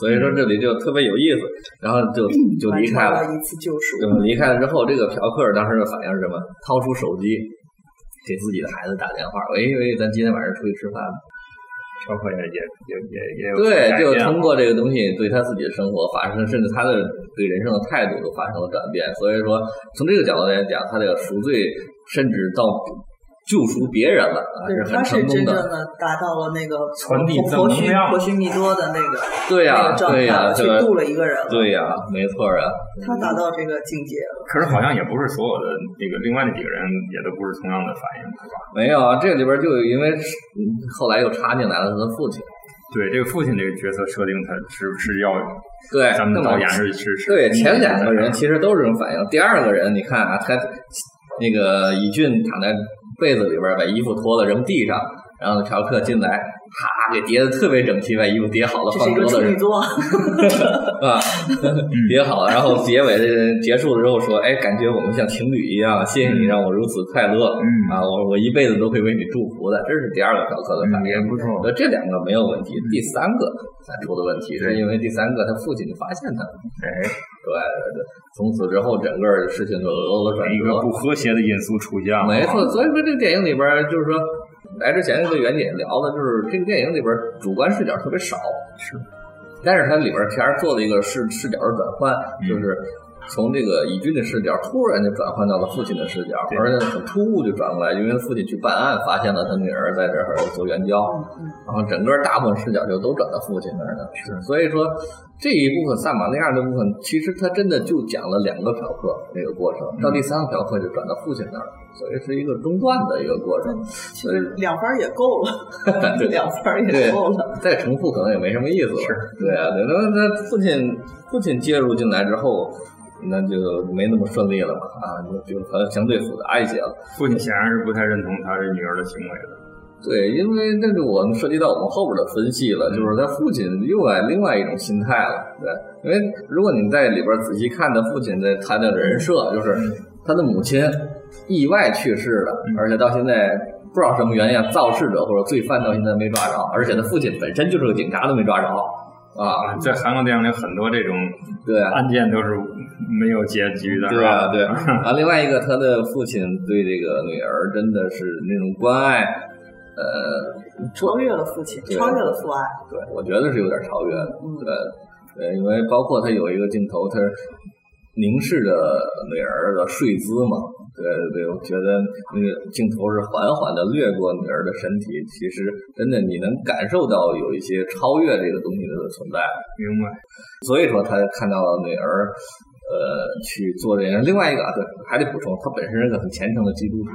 所以说这里就特别有意思，然后就就离开了完成。了一次救赎。对？离开了之后，这个嫖客当时的反应是什么？掏出手机给自己的孩子打电话，喂喂，咱今天晚上出去吃饭吧。包括也也也也也有对，就通过这个东西对他自己的生活发生，甚至他的对人生的态度都发生了转变。所以说，从这个角度来讲，他这个赎罪，甚至到救赎别人了是他很成功是真正的。达到了那个传递正能量婆须弥多的那个对呀、那个状对呀、态，去这个渡了一个人了。对呀、没错啊。他达到这个境界了。可是好像也不是所有的那个另外那几个人也都不是同样的反应，是吧？没有啊，这里边就因为后来又插进来了他的父亲，对，这个父亲这个角色设定，他是不是要对，咱们导演是是是对前两个人其实都是这种反应，第二个人你看啊，他那个以俊躺在被子里边，把衣服脱了扔地上，然后嫖客进来，啪给叠的特别整齐，把衣服叠好了这是一个放桌子上。处女座，啊，叠好了，然后结尾的结束了之后说，哎，感觉我们像情侣一样，谢谢你让我如此快乐，嗯。啊，我我一辈子都会为你祝福的，这是第二个嫖客的反应，也不错。呃，这两个没有问题，第三个才出的问题，是因为第三个他父亲发现他，哎，对对对，从此之后整个事情就有了转一个不，和谐的因素出现了。没错，所以说这个电影里边就是说。来之前跟袁姐聊的就是这个电影里边主观视角特别少，是，但是它里边其实做了一个视视角的转换，嗯就是从这个以军的视角突然就转换到了父亲的视角，而且很突兀就转过来，因为父亲去办案，发现了他女儿在这儿做援交，嗯然后整个大部分视角就都转到父亲那儿了。是，所以说这一部分萨马利亚的部分，其实他真的就讲了两个嫖客那个过程，到第三个嫖客就转到父亲那儿了，所以是一个中断的一个过程。其实两番也够了，对两番也够了。再重复可能也没什么意思了。是，对啊，对，那那父亲父亲介入进来之后，那就没那么顺利了嘛，啊，就就可能相对复杂一些了。父亲显然是不太认同他这女儿的行为的。对，因为那个我们涉及到我们后边的分析了，就是他父亲又来另外一种心态了，对，因为如果你在里边仔细看他父亲的他的人设，就是他的母亲意外去世了，而且到现在不知道什么原因，肇事者或者罪犯到现在没抓着，而且他父亲本身就是个警察都没抓着，啊，在韩国电影里，很多这种对啊。案件都是没有结局的，是对啊，吧？对啊。另外一个，他的父亲对这个女儿真的是那种关爱，呃，超越了父亲，超越了父爱。对，我觉得是有点超越的。嗯对，对，因为包括他有一个镜头，他凝视着女儿的睡姿嘛。对对，我觉得那个镜头是缓缓的掠过女儿的身体，其实真的你能感受到有一些超越这个东西的存在。明白。所以说他看到了女儿，呃，去做这件。另外一个啊，对，还得补充，他本身是个很虔诚的基督徒，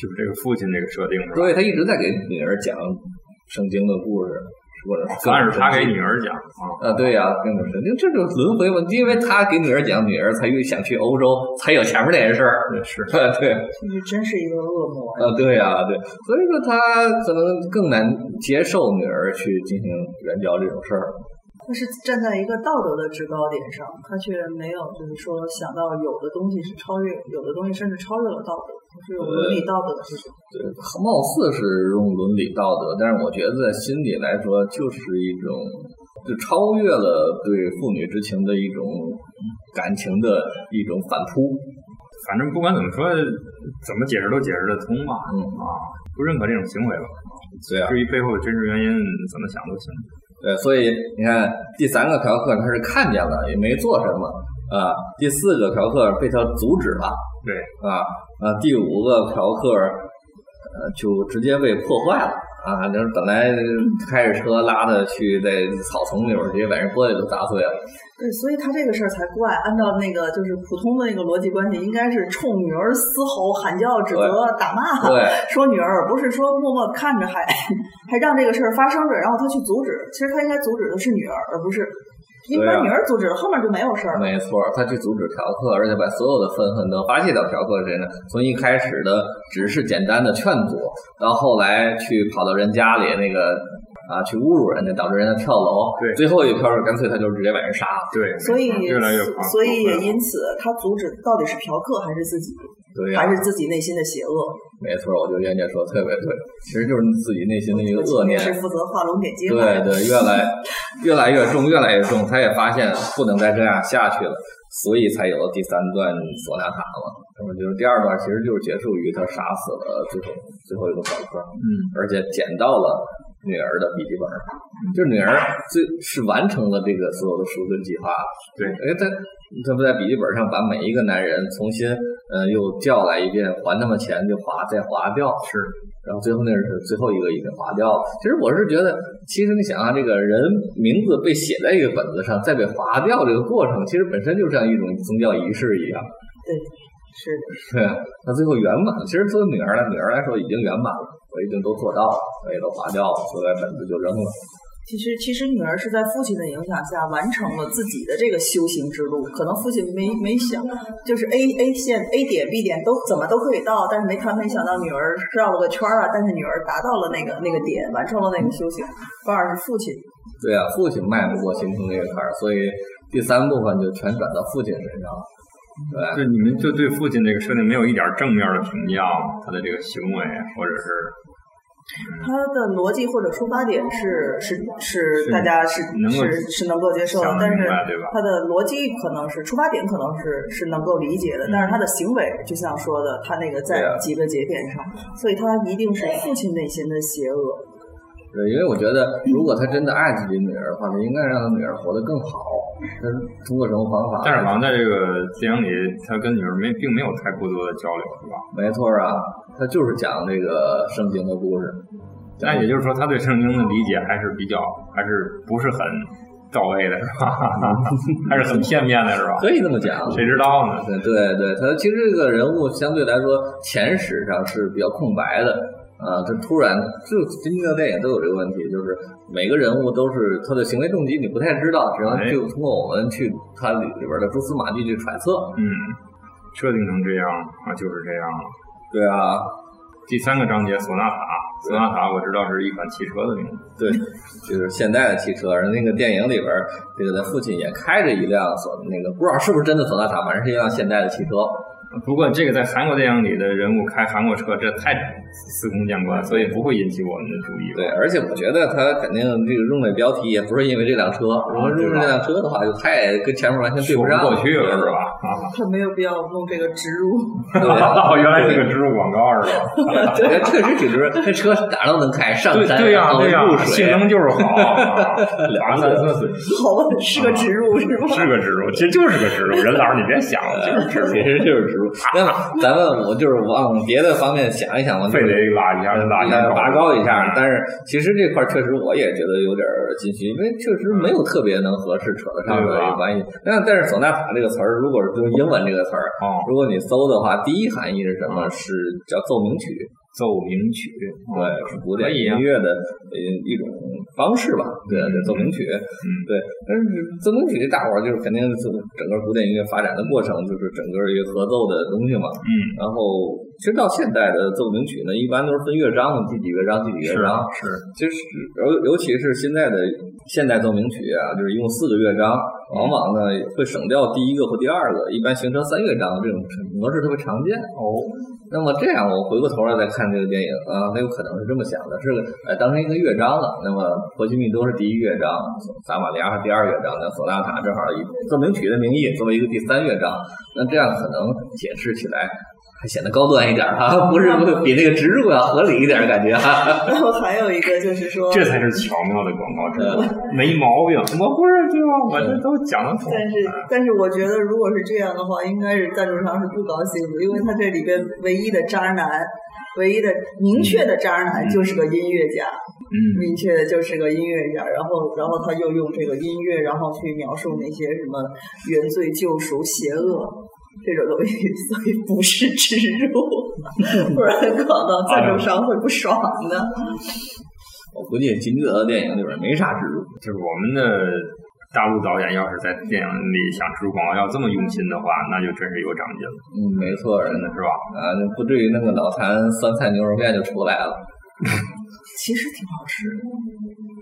就是这个父亲这个设定？所以他一直在给女儿讲圣经的故事，或者是反而是他给女儿讲啊，啊，对呀、跟着神经，这就是轮回嘛。因为他给女儿讲，女儿才又想去欧洲，才有前面那件事儿。对是。对，这是 真是一个恶魔！啊，对呀、对，所以说他可能更难接受女儿去进行援交这种事儿。他是站在一个道德的制高点上，他却没有就是说想到有的东西是超越，有的东西甚至超越了道德，伦理道德是什么。对，貌似是用伦理道德，但是我觉得在心里来说，就是一种就超越了对父女之情的一种感情的一种反扑。反正不管怎么说，怎么解释都解释得通吧。嗯啊，不认可这种行为吧。对啊，至于背后的真实原因，怎么想都行。对，所以你看，第三个嫖客他是看见了，也没做什么啊。第四个嫖客被他阻止了对，啊啊。第五个嫖客呃就直接被破坏了啊，就是本来开着车拉他去在草丛里边，直接把人玻璃都砸碎了。对，所以他这个事儿才怪。按照那个就是普通的那个逻辑关系，应该是冲女儿嘶吼、喊叫、指责、打骂，对说女儿，而不是说默默看着还 还让这个事儿发生着，然后他去阻止。其实他应该阻止的是女儿，而不是因为对啊把女儿阻止了，后面就没有事儿了。没错，他去阻止嫖客，而且把所有的愤恨都发泄到嫖客身上。从一开始的只是简单的劝阻，到后来去跑到人家里那个啊去侮辱人家，导致人家跳楼。对最后一嫖客干脆他就直接把人杀了。对，所以越来越夸，所以也因此，他阻止到底是嫖客还是自己，对呀、还是自己内心的邪恶？没错，我觉得袁姐说的特别对，其实就是你自己内心的一个恶念。是负责画龙点睛。对对，越来越来越重，越来越重。他也发现不能再这样下去了，所以才有了第三段索纳塔嘛。那么就是第二段，其实就是结束于他杀死了最后最后一个小哥，嗯，而且捡到了女儿的笔记本，就是女儿最是完成了这个所有的赎罪计划。对哎，他他不在笔记本上把每一个男人重新呃又叫来一遍，还他们钱就划再划掉，是，然后最后那是最后一个已经划掉了。其实我是觉得，其实你想啊，这个人名字被写在一个本子上，再被划掉这个过程，其实本身就像一种宗教仪式一样。对，是的，对，那最后圆满了。其实作为女儿来女儿来说已经圆满了，我已经都做到了，我也都划掉了，所以本子就扔了。其实，其实女儿是在父亲的影响下完成了自己的这个修行之路。可能父亲没没想，就是 A A 线 A 点 B 点都怎么都可以到，但是没他没想到女儿绕了个圈儿啊，但是女儿达到了那个那个点，完成了那个修行。反而是父亲，对啊，父亲迈不过形成那个坎儿，所以第三部分就全转到父亲身上了。对，就你们就对父亲这个设定没有一点正面的评价吗？他的这个行为，或者是他的逻辑或者出发点是是是是大家是能够是是能够接受的但是他的逻辑可能是出发点可能是是能够理解的，但是他的行为就像说的，他那个在几个节点上，所以他一定是父亲内心的邪恶。对，因为我觉得，如果他真的爱自己女儿的话，他应该让他女儿活得更好。他通过什么方法？但是好像在这个电影里，他跟女儿没并没有太过多的交流，是吧？没错啊，他就是讲这个圣经的故事。那也就是说，他对圣经的理解还是比较，还是不是很到位的，是吧？还是很片面的，是吧？可以这么讲。谁知道呢？对对对，他其实这个人物相对来说前史上是比较空白的啊，他突然就今天的电影都有这个问题，就是每个人物都是他的行为动机你不太知道，只能哎就通过我们去他里里边的蛛丝马迹去揣测。嗯，设定成这样啊，就是这样了。对啊，第三个章节，索纳塔，索纳塔我知道是一款汽车的名字。对，就是现代的汽车。而那个电影里边，这个他父亲也开着一辆索那个不知道是不是真的索纳塔，反正是一辆现代的汽车。不过这个在韩国电影里的人物开韩国车，这太司空见惯，所以不会引起我们的注意。对，而且我觉得他肯定这个用这标题也不是因为这辆车，如果用这辆车的话，就太跟前面完全对不上过去了是吧？啊，他没有必要弄这个植入，哦，原来是个植入广告是吧？对，确实挺值。这车哪儿都能开，上山对对呀、对呀、性能就是好，啊两三三四好吧，是个植入是吧？是个植入，其实就是个植入。任老师你别想了，就是植入，其实就是植入。那么咱们我就是往别的方面想一想嘛，非得拉一下，拉一下，拔高一下。但是其实这块儿确实我也觉得有点儿心虚，因为确实没有特别能合适扯得上的一个关系。但但是索纳塔这个词儿，如果是用英文这个词儿，哦，如果你搜的话，第一含义是什么？是叫奏鸣曲，奏鸣曲，对，是古典音乐的呃一种方式吧，对，对奏鸣曲，嗯，对。但是奏鸣曲大伙儿就是肯定是整个古典音乐发展的过程，就是整个一个合奏的东西嘛。嗯，然后其实到现代的奏鸣曲呢，一般都是分乐章的，第几乐章，第几乐章。是，就是尤尤其是现在的现代奏鸣曲啊，就是一共四个乐章，往往呢会省掉第一个或第二个，一般形成三乐章的这种模式特别常见。哦，那么这样，我回过头来再看这个电影啊，很有可能是这么想的，是呃当成一个乐章了。那么波西米多是第一乐章，撒玛利亚是第二乐章，那索纳塔正好以奏鸣曲的名义作为一个第三乐章，那这样可能解释起来还显得高端一点儿哈，不是比那个植入要合理一点感觉哈。然后还有一个就是说，这才是巧妙的广告植入，没毛病。我不是对吧？我这都讲得通。但是，但是我觉得，如果是这样的话，应该是赞助商是不高兴的，因为他这里边唯一的渣男，唯一的明确的渣男就是个音乐家，嗯，明确的就是个音乐家。然后，然后他又用这个音乐，然后去描述那些什么原罪、救赎、邪恶。这种东西，所以不是植入，不然广告赞助商会不爽的。我估计金泽的电影里边没啥植入，就是我们的大陆导演要是在电影里想植入广告要这么用心的话，那就真是有长进了，嗯，没错，真的是吧？啊，就不至于那个脑残酸菜牛肉面就出来了。其实挺好吃的，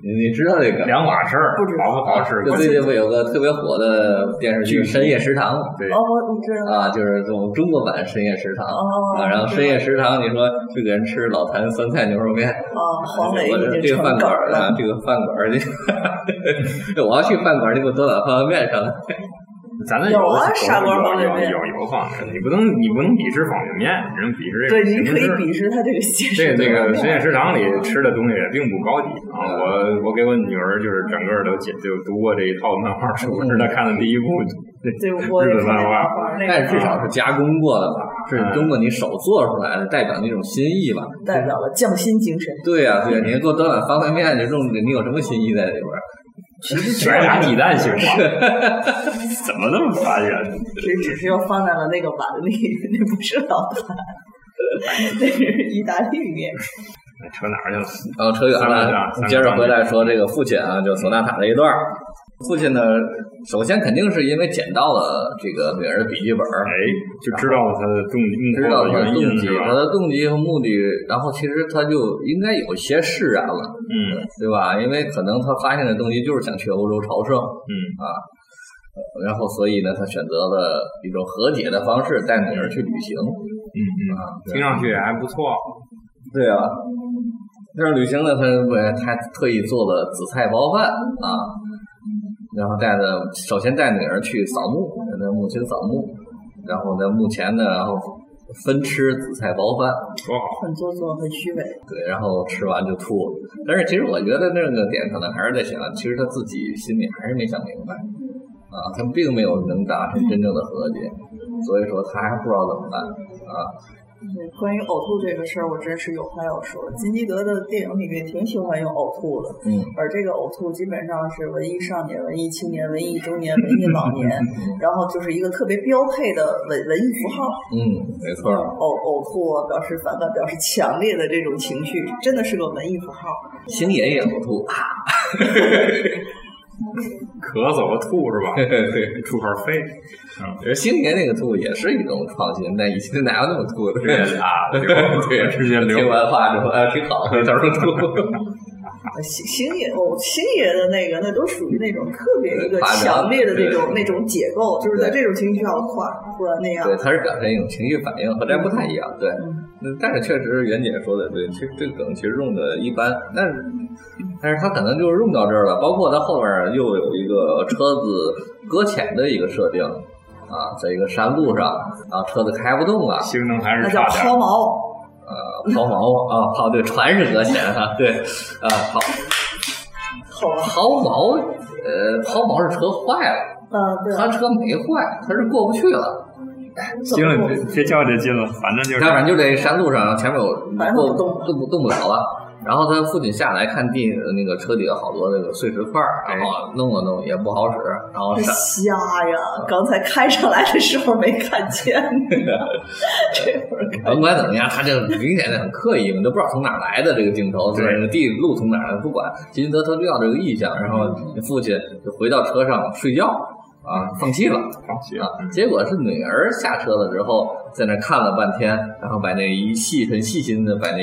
你你知道这个？两码事儿，不知道好不好吃？就最近不有个特别火的电视剧《深夜食堂》对，哦，我我知道。啊，就是这种中国版《深夜食堂》哦啊，然后《深夜食堂》，你说去给人吃老坛酸菜牛肉面，啊，黄磊这个饭馆啊，这个饭馆儿，这 我要去饭馆儿，你给我多碗方便面上来。咱们有砂锅方便面有有有方便面，你不能你不能鄙视方便面，只能鄙视这对，个您可以鄙视他这个形式。这那个实验食堂里吃的东西也并不高级啊！我我给我女儿就是整个都解就读过这一套漫画书，是她看的第一部对，日本漫画。但是至少是加工过的吧，是嗯通过你手做出来的，代表那种心意吧。代表了匠心精神。对呀、对呀、你给我端碗方便面，你用你有什么心意在里边全是俩鸡蛋形式，怎么那么烦人？只只是又放在了那个碗里，那不是老坛，那是意大利面。扯哪儿去了？然后扯远了接着回来说这个父亲啊，就索纳塔这一段儿。父亲呢，首先肯定是因为捡到了这个女儿的笔记本儿，哎，就知道了他的动知道他的动机？他的动机和目的，然后其实他就应该有些释然了，嗯对吧？因为可能他发现的动机就是想去欧洲朝圣，嗯啊然后所以呢，他选择了一种和解的方式带女儿去旅行嗯嗯，啊。听上去也还不错。对啊，但是旅行呢，他不他特意做了紫菜包饭啊，然后带着首先带女儿去扫墓，给她母亲扫墓，然后在墓前呢，然后分吃紫菜包饭，多好！很做作，很虚伪。对，然后吃完就吐了。但是其实我觉得那个点可能还是在想，其实他自己心里还是没想明白啊，他并没有能达成真正的和解，所以说他还不知道怎么办啊。对，关于呕吐这个事儿，我真是有话要说。金基德的电影里面挺喜欢用呕吐的，嗯而这个呕吐基本上是文艺少年、文艺青年、文艺中年、文艺老年，然后就是一个特别标配的文文艺符号。嗯，没错。呕呕吐啊，表示反感，表示强烈的这种情绪，真的是个文艺符号。星爷也呕吐啊，咳嗽和吐是吧？对，出口肺，而星爷那个吐也是一种创新，但以前哪有那么吐的？直 接啊，对，直接流听。完话之后，哎，挺好，到时候吐。星星爷哦，星爷的那个，那都属于那种特别一个强烈的那种那种解构，就是在这种情绪下夸突然那样。对，他是表现一种情绪反应，和这不太一样。对，嗯嗯，但是确实袁姐说的对，其实这个梗其实用的一般，但是但是他可能就是用到这儿了，包括他后面又有一个车子搁浅的一个设定啊，在一个山路上，然后车子开不动了，性能还是那叫差点儿。抛锚。呃，抛锚啊，抛对，船是搁浅哈，对，啊，抛 好吧，抛锚，呃，抛锚是车坏了，嗯，对，他车没坏，他是过不去了。行了，别别较这劲了，反正就是要不然就在山路上，然后前面有反正动动不动不了了。然后他父亲下来看地那个车底下好多那个碎石块儿，然后弄了弄也不好使，然后瞎呀！刚才开上来的时候没看见，这会儿甭管怎么样，他这明显的很刻意，你都不知道从哪儿来的这个镜头，对那个地路从哪儿来，不管吉金德他就要这个意向，然后父亲就回到车上睡觉啊，放弃了。放弃了。，结果是女儿下车了之后，在那看了半天，然后把那一细很细心的把那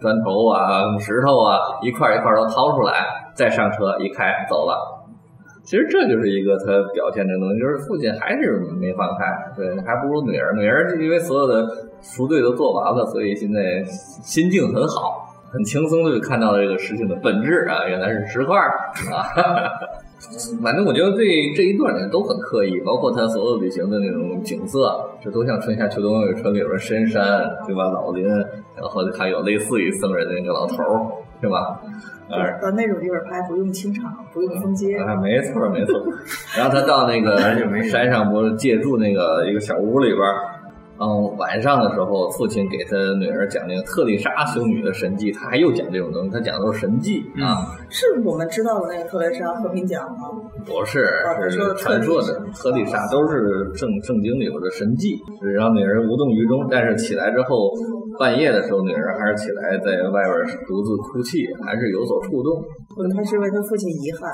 砖头啊、石头啊一块一块都掏出来，再上车一开走了。其实这就是一个他表现的东西，就是父亲还是没放开，对，还不如女儿。女儿因为所有的赎罪都做完了，所以现在心境很好，很轻松就看到了这个事情的本质啊，原来是石块儿啊。反正我觉得这这一段呢都很刻意，包括他所有旅行的那种景色，这都像春夏秋冬有春里边深山，对吧？老林，然后还有类似于僧人的那个老头儿，是吧？呃，呃，那种地方拍不用清场，不用封街，啊，没错没错。然后他到那个山上，不是借住那个一个小屋里边儿。嗯，晚上的时候，父亲给他女儿讲那个特丽莎修女的神迹，他还又讲这种东西，他讲的都是神迹啊，是我们知道的那个特丽莎和平奖吗？不是是传说的特丽莎，都是正正经里边的神迹，是让女儿无动于衷，但是起来之后，半夜的时候，女儿还是起来在外边独自哭泣，还是有所触动。他是为他父亲遗憾。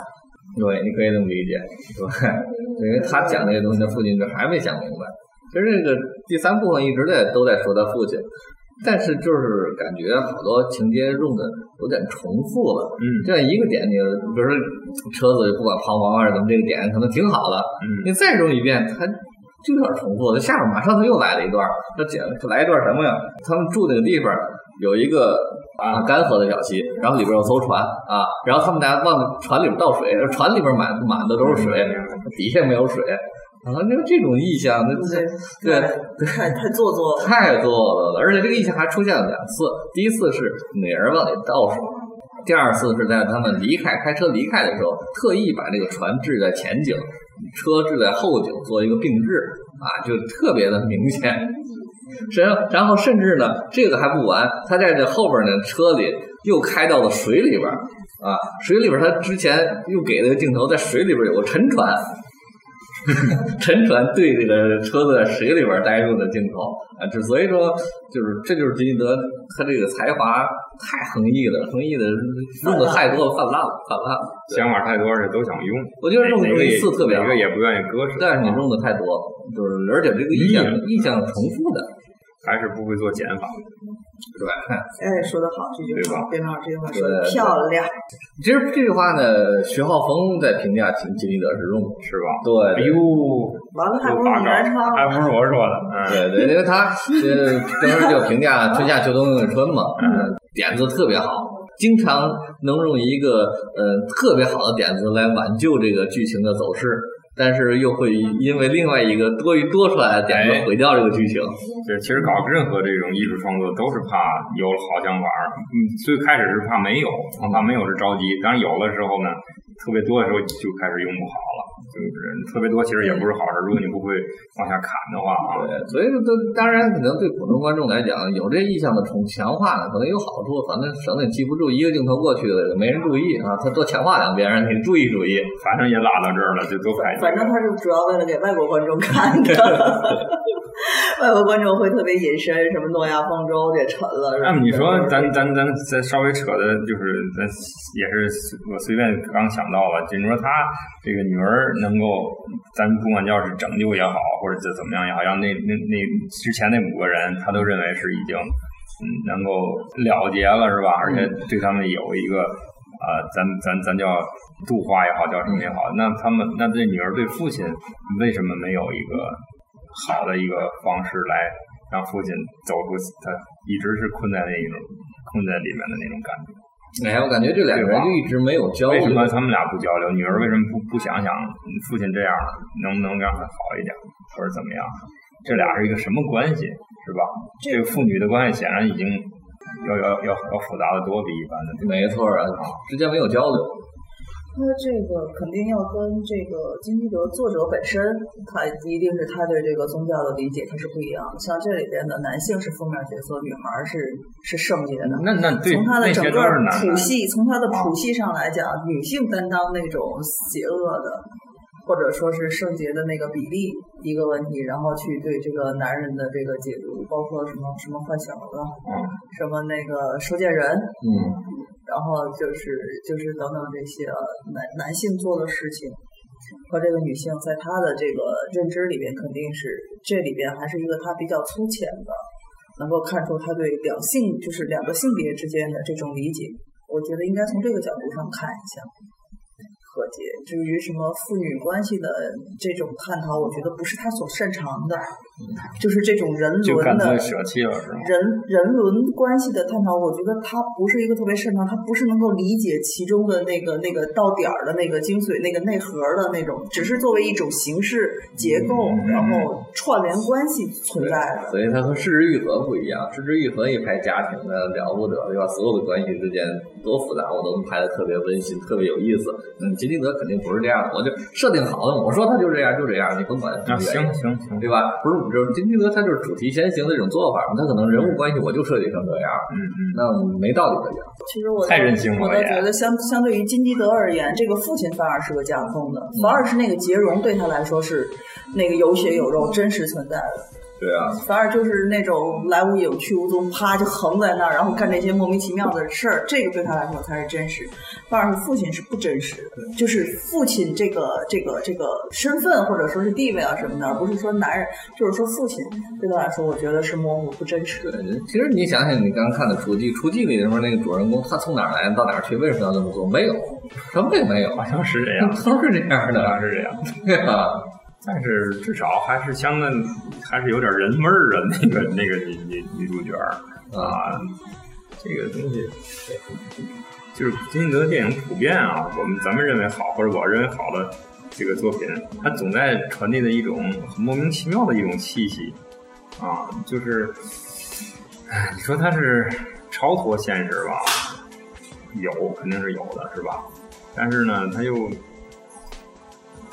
对，你可以这么理解，对，因为他讲这些东西，他父亲就还没想明白。其实这个第三部分一直在都在说他父亲，但是就是感觉好多情节用的有点重复了。嗯这样一个点，你比如说车子不管抛锚啊什么，这个点可能挺好的，嗯你再用一遍，它就有点重复了。下面马上他又来了一段，他讲他来一段什么呀？他们住那个地方有一个啊干涸的小溪，然后里边有艘船啊，然后他们俩往船里边倒水，船里边满满的都是水，底下没有水。啊，那这种意象，那对对太太做作了。太做作了，而且这个意象还出现了两次。第一次是女儿往里倒水，第二次是在他们离开开车离开的时候，特意把这个船置在前景，车置在后景，做一个并置啊，就特别的明显。然然后甚至呢，这个还不完，他在这后边呢车里又开到了水里边啊，水里边他之前又给了个镜头，在水里边有个沉船。沉船对这个车子在水里边待住的镜头啊，之所以说就是这就是金基德他这个才华太横溢了，横溢的用的太多，泛滥了，泛滥了。想法太多，而且都想用。我觉得用一次特别好一个，也不愿意割舍，但是你用的太多，就是而且这个意象意象重复的，还是不会做减法。对。哎，说得好，这句话，边老师这句话说的漂亮。其实这句话呢，徐浩峰在评价金金立德是用的，是吧？对哎呦，完了还不如八你来唱。还不是我说的，嗯，对对，因为他呃当时就评价春夏秋冬冬春嘛，嗯，点子特别好，经常能用一个呃特别好的点子来挽救这个剧情的走势，但是又会因为另外一个多余多出来的点子哎毁掉这个剧情。就是其实搞任何这种艺术创作都是怕有了好想法儿，嗯，最开始是怕没有，怕没有是着急，当然有的时候呢，特别多的时候就开始用不好了，就是特别多其实也不是好事，如果你不会往下砍的话啊，对，所以这当然可能对普通观众来讲，有这意向的重强化呢，可能有好处，反正省得你记不住一个镜头过去了，没人注意啊，他多强化两遍，让你注意注意。反正也拉到这儿了，就都拍。反正他是主要为了给外国观众看的，外国观众会特别隐身，什么诺亚方舟这沉了。那么你说咱咱咱咱再稍微扯的，就是咱也是我随便刚想到了，就你说他这个女儿能够，咱不管叫是拯救也好，或者这怎么样也好，让那那那之前那五个人，他都认为是已经嗯能够了结了，是吧？而且对他们有一个啊、咱咱咱叫度化也好，叫什么也好，那他们那这女儿对父亲为什么没有一个好的一个方式来让父亲走出他一直是困在那一种困在里面的那种感觉？哎，我感觉这两个人就一直没有交流。为什么他们俩不交流？女儿为什么不不想想父亲这样了，能不能让他好一点，或者怎么样？这俩是一个什么关系，是吧？这个父女的关系显然已经要要要要复杂的多，比一般的。没错啊，之间没有交流。那这个肯定要跟这个金基德作者本身，他一定是他对这个宗教的理解，他是不一样的。像这里边的男性是负面角色，女孩是是圣洁的。那那对从他的整个。谱系，从他的谱系上来讲，女性担当那种邪恶的，或者说是圣洁的那个比例一个问题，然后去对这个男人的这个解读，包括什么什么换小子，嗯什么那个收件人，嗯，然后就是就是等等这些男男性做的事情，和这个女性在她的这个认知里边，肯定是这里边还是一个她比较粗浅的，能够看出她对两性就是两个性别之间的这种理解。我觉得应该从这个角度上看一下和解。至于什么父女关系的这种探讨，我觉得不是他所擅长的，就是这种人伦的舍弃了，是吗？人人伦关系的探讨，我觉得他不是一个特别擅长，他不是能够理解其中的那个那个到点儿的那个精髓、那个内核的那种，只是作为一种形式结构，嗯然后串联关系存在的。所以他和失之愈合不一样，失之愈合一拍家庭的了不得，对吧？所有的关系之间多复杂，我都能拍的特别温馨，特别有意思。嗯，金基德肯定不是这样的，我就设定好了，我说他就这样就这样，你甭管什啊，行。行行，对吧？不是，就是金基德他就是主题先行的这种做法嘛，他可能人物关系我就设计成这样，嗯嗯，那没道理的讲。其实我太任性了我倒也觉得相相对于金基德而言，这个父亲反而是个架空的，反而是那个杰荣对他来说是那个有血有肉、真实存在的。对啊，反而就是那种来无影去无踪，啪就横在那儿，然后干这些莫名其妙的事儿，这个对他来说才是真实。反而是父亲是不真实的，就是父亲这个这个这个身份或者说是地位啊什么的，而不是说男人，就是说父亲对他来说，我觉得是模糊不真实的。对，其实你想想，你刚看的《厨记》，《厨记》里面那个主人公，他从哪儿来到哪儿去，为什么要这么做？没有，什么也没有，好像是这样，都是这样好的，像是这样。对吧？但是至少还是相当，还是有点人味儿的那个那个女女女主角儿啊，这个东西就是金基德电影普遍啊，我们咱们认为好或者我认为好的，这个作品，它总在传递的一种很莫名其妙的一种气息啊，就是，哎，你说它是超脱现实吧？有，肯定是有的，是吧？但是呢，它又。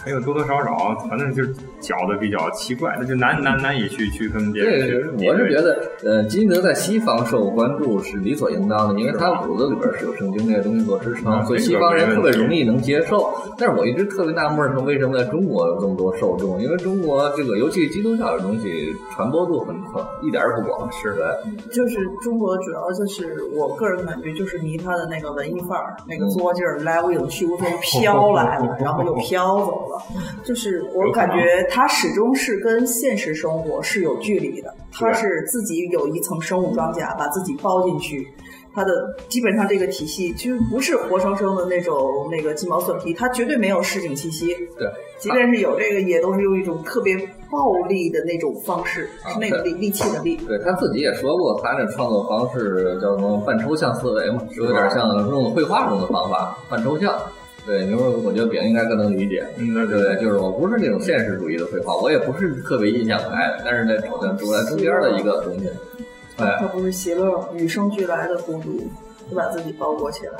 还有多多少少，反正就是搅的比较奇怪，那就难难难以去去分辨。这个我是觉得，呃，金德在西方受关注是理所应当的，因为他骨子里边是有圣经这些东西做支撑，啊所以西方人特别容易能接受。但是我一直特别纳闷，说为什么在中国有这么多受众？因为中国这个，尤其基督教的东西传播度很很一点儿也不广。是的，就是中国主要就是我个人感觉就是迷他的那个文艺范儿，那个作劲儿来无影去无踪，飘来了，然后又飘走了。就是我感觉他始终是跟现实生活是有距离的，他是自己有一层生物装甲把自己包进去。他的基本上这个体系其实不是活生生的那种那个鸡毛蒜皮，他绝对没有市井气息。对，即便是有这个，也都是用一种特别暴力的那种方式，是那个力力气的力。对他自己也说过，他这创作方式叫什么半抽象思维嘛，有点像用绘画中的方法，半抽象。对，你说我觉得饼应该更能理解。嗯，那对，就是我不是那种现实主义的绘画，我也不是特别印象派的，但是呢走在中间的一个东西。对，他不是邪乐与生俱来的孤独，就把自己包裹起来。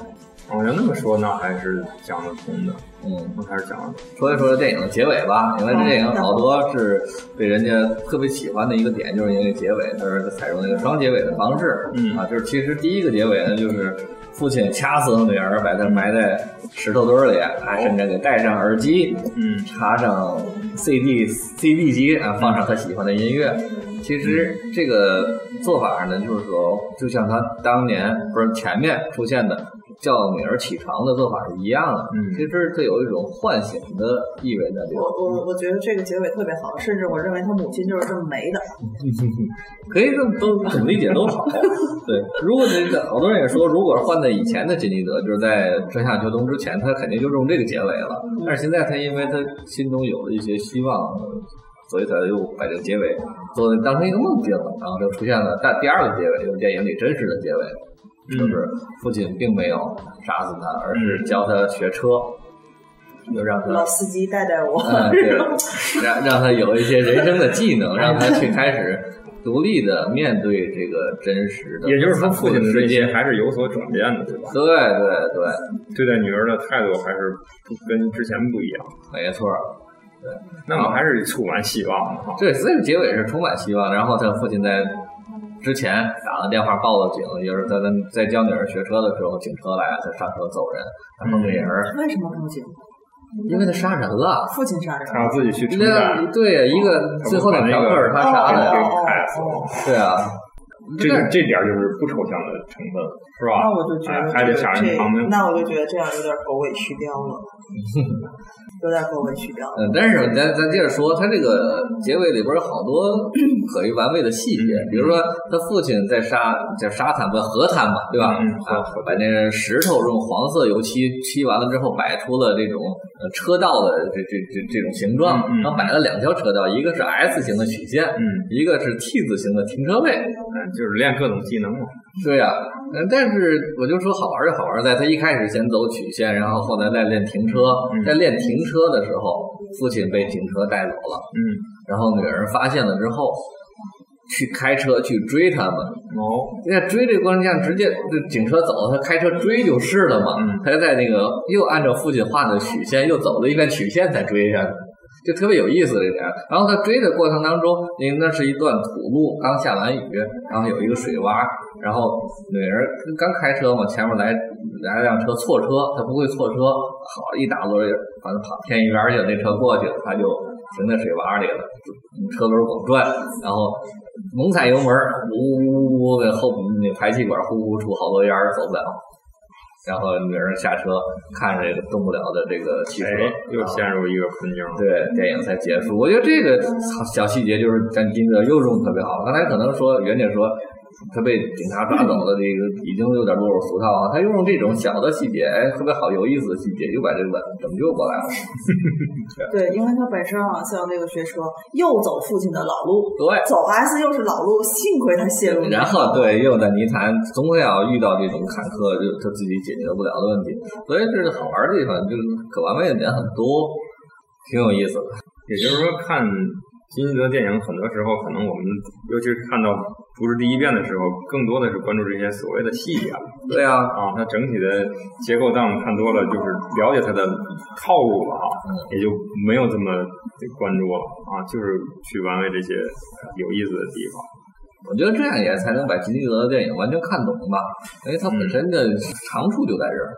我觉得那么说，那还是讲得通的。嗯，那还是讲得通。说一说电影的结尾吧，因为这电影好多是被人家特别喜欢的一个点，就是因为结尾它是采用那个双结尾的方式。嗯啊，就是其实第一个结尾呢，就是父亲掐死他女儿，把她埋在石头堆里，还甚至给戴上耳机，嗯插上 CD CD 机啊，放上他喜欢的音乐。其实这个做法呢，就是说，就像他当年不是前面出现的叫女儿起床的做法是一样的。嗯其实它有一种唤醒的意味在里面我头。我我觉得这个结尾特别好，甚至我认为他母亲就是这么没的。可以这么都怎么理解都好。对，如果这个好多人也说，如果换在以前的金基德，就是在春夏秋冬之前，他肯定就用这个结尾了。但是现在他因为他心中有了一些希望，所以他又把这个结尾做的当成一个梦境了，然后就出现了但第二个结尾，就是电影里真实的结尾，就是父亲并没有杀死他，而是教他学车，就让他老司机带带我，嗯，对，让让他有一些人生的技能，让他去开始独立的面对这个真实的，也就是说，父亲的世界内心。还是有所转变的，对吧？对对对，对待女儿的态度还是不跟之前不一样。没错儿。那么还是充满希望的哈。对，所以结尾是充满希望。然后他父亲在之前打了电话报了警，也就是在在在教女儿学车的时候，警车来了，他上车走人，他碰见人儿，为什么报警？因为他杀人了。父亲杀人。他要自己去承那担，对一个最后的嫖客是他杀的。对啊，这个这点就是不抽象的成分，是吧？那我就觉得还还得想人这偿命。那我就觉得这样有点狗尾续貂了，有点狗尾续貂。嗯，但是咱咱接着说，他这个结尾里边有好多 可以玩味的细节，比如说他父亲在沙叫沙滩不河滩嘛，对吧？嗯啊，把那个石头用黄色油漆漆完了之后，摆出了这种呃车道的这这这这种形状，嗯嗯然后摆了两条车道，一个是 S 型的曲线，嗯一个是 T 字形的停车位。嗯，就是练各种技能嘛。对呀、嗯，但是我就说好玩就好玩在他一开始先走曲线，然后后来再练停车，嗯在练停车的时候，父亲被警车带走了。嗯，然后女儿发现了之后，去开车去追他们。哦，在追这个过程下，直接这警车走，他开车追就是了嘛。嗯他在那个又按照父亲画的曲线又走了一遍曲线才追上去，就特别有意思这点。然后他追的过程当中，因为那是一段土路，刚下完雨，然后有一个水洼，然后女儿刚开车嘛，前面来来辆车错车，他不会错车，好一大轮反正跑偏一边去了，那车过去了，他就停在水洼里了，车轮猛转，然后猛踩油门，呜呜呜的后那排气管呼呼出好多烟，走不了。然后女儿下车看这个动不了的这个汽车，哎，又陷入一个困境。对，电影才结束。我觉得这个小细节就是咱金泽又用得特别好。刚才可能说袁姐说他被警察抓走了，这个已经有点落入俗套啊。他又用这种小的细节，哎，特别好有意思的细节，又把这个拯救过来了。对，因为他本身好像那个学车又走父亲的老路，对。走 S 又是老路，幸亏他泄露。然后对，又在泥潭，总会要遇到这种坎坷，就他自己解决不了的问题。所以这是好玩的地方，就是可玩味的点很多。挺有意思的。也就是说，看金基德电影，很多时候可能我们，尤其是看到不是第一遍的时候，更多的是关注这些所谓的细节对啊，啊。它整体的结构，当我们看多了，就是了解它的套路了啊，也就没有这么关注了啊，就是去玩味这些呃有意思的地方。我觉得这样也才能把金基德的电影完全看懂吧，因为它本身的长处就在这儿。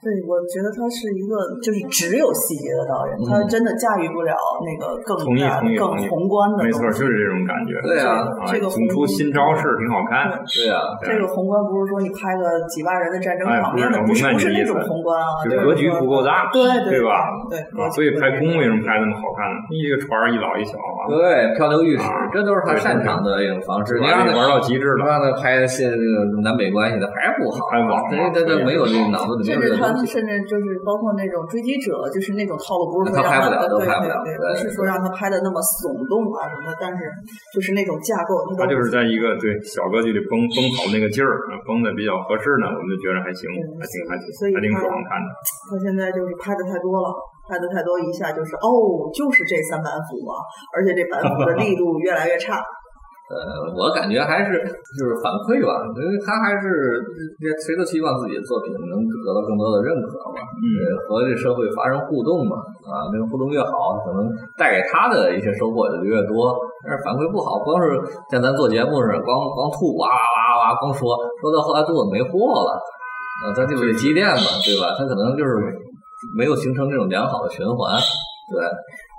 对，我觉得他是一个就是只有细节的导演，他真的驾驭不了那个更同意大、更宏观的没错，就是这种感觉。对啊啊，这个总出新招式，挺好看。对啊，这个宏观不是说你拍个几万人的战争哎场面的，不是我明白不是那你的意思种宏观啊，就格局不够大对对对吧？对，啊，所以拍宫为什么拍那么好看呢？你这个船一老一小啊，对，漂流浴这都是他擅长的一种方式。你让他玩到极致了。让他拍现这个南北关系的还不好，还网因为他他没有这个脑子里没有甚至他这个。甚至就是包括那种追击者，就是那种套路，不是说让他拍不了都对拍不了对对，不是说让他拍的那么耸动啊什么的，但是就是那种架构，他就是在一个对小格局里崩崩好那个劲儿，啊崩的比较合适呢，我们就觉得还行，还挺还挺还挺爽看的。他现在就是拍的太多了，拍的太多，一下就是哦，就是这三板斧啊，而且这板斧的力度越来越差。呃，我感觉还是就是反馈吧，因为他还是谁都希望自己的作品能得到更多的认可嘛，嗯呃，和这社会发生互动嘛，啊，那个互动越好，可能带给他的一些收获也就越多。但是反馈不好，光是像咱做节目似的，光光吐哇哇哇哇，光说说到后来肚子没货了，啊，咱就得积淀嘛，对吧？他可能就是没有形成这种良好的循环，对。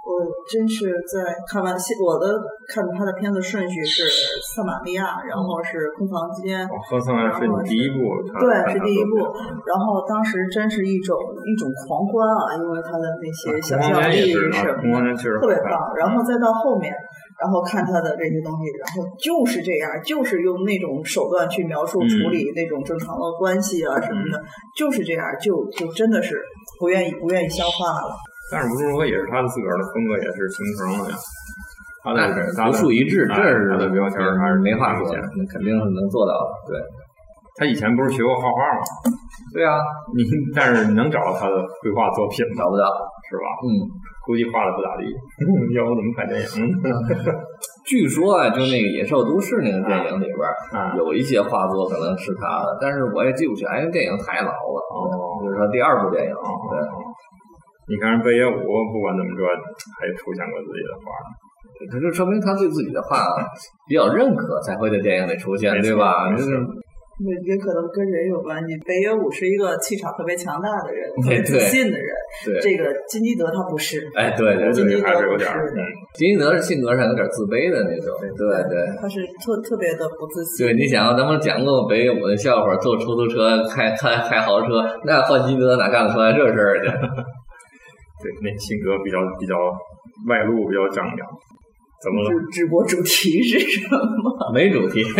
我真是在看完戏我的看他的片子顺序是《撒玛利亚》，然后是《空房间》，哦和桑是你第一部，对，是第一部。然后当时真是一种一种狂欢啊，因为他的那些想象力什么的空房间确实好看特别棒。然后再到后面，然后看他的这些东西，然后就是这样，就是用那种手段去描述嗯处理那种正常的关系啊什么的，就是这样，就就真的是不愿意不愿意消化了。但是无论如何也是他的自个儿的风格也是形成了呀。他的那是他的独树一帜，这哎是他的标签儿还是没话说那肯定是能做到的。对，他以前不是学过画画吗？对啊，你 但是能找到他的绘画作品吗？找不到。是吧？嗯，估计画的不咋地。要不怎么拍电影？据说啊，就那个《野兽都市》那个电影里边有一些画作可能是他的，但是我也记不全，因为电影太老了。哦就是说第二部电影，对，你看贝爷武，不管怎么说，还出现过自己的画。他就说明他对自己的画比较认可，才会在电影里出现，对吧？就是也也可能跟人有关系。北野武是一个气场特别强大的人，特别自信的人。对，这个金基德他不是，哎，对对对，金基德还是有点儿，嗯，金基德是性格上有点自卑的那种，对对。他是特特别的不自信。对，你想，咱们讲过北野武的笑话，坐出租车开开开豪车，那换金基德哪干得出来这事儿去？对，那性格比较比较外露，比较张扬。怎么了？直直播主题是什么？没主题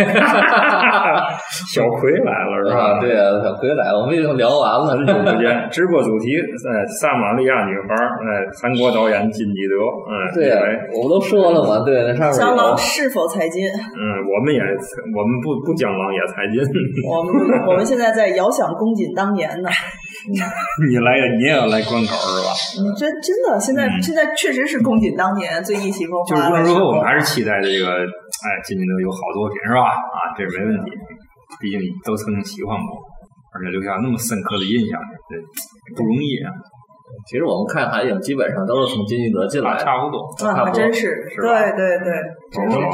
小葵来了是吧？啊，对啊，小葵来了，我们已经聊完了，直播间 直播主题，哎，撒玛利亚女孩，哎，韩国导演金基德，嗯，对啊我们都说了嘛，对，那上面江郎有。是否才金？嗯，我们也我们不不江郎也才金，我们我们现在在遥想公瑾当年呢。你来你也要来关口是吧？嗯，真真的，现在、嗯现在确实是公瑾当年最意气风就是无发的时候。论如何，我们还是期待这个，哎，金基德有好作品是吧？啊，这是没问题，毕竟你都曾经喜欢过，而且留下那么深刻的印象，这不容易啊，其实我们看韩影基本上都是从金基德进来差不多。啊，还真是，是吧对对对，老。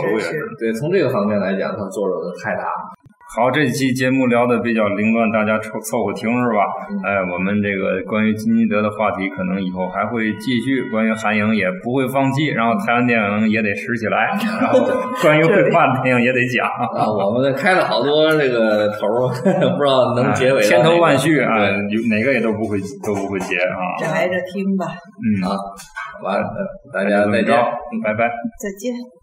对，从这个方面来讲，他作用太大了。好，这期节目聊的比较凌乱，大家凑凑合听是吧？哎，我们这个关于金基德的话题，可能以后还会继续。关于韩影也不会放弃，然后台湾电影也得拾起来，然后关于绘画的电影也得讲。啊，我们开了好多这个头儿，不知道能结尾到千头万绪啊，有哪个也都不会都不会结啊。宅着听吧，嗯，啊，完了，大家再见。拜拜。再见。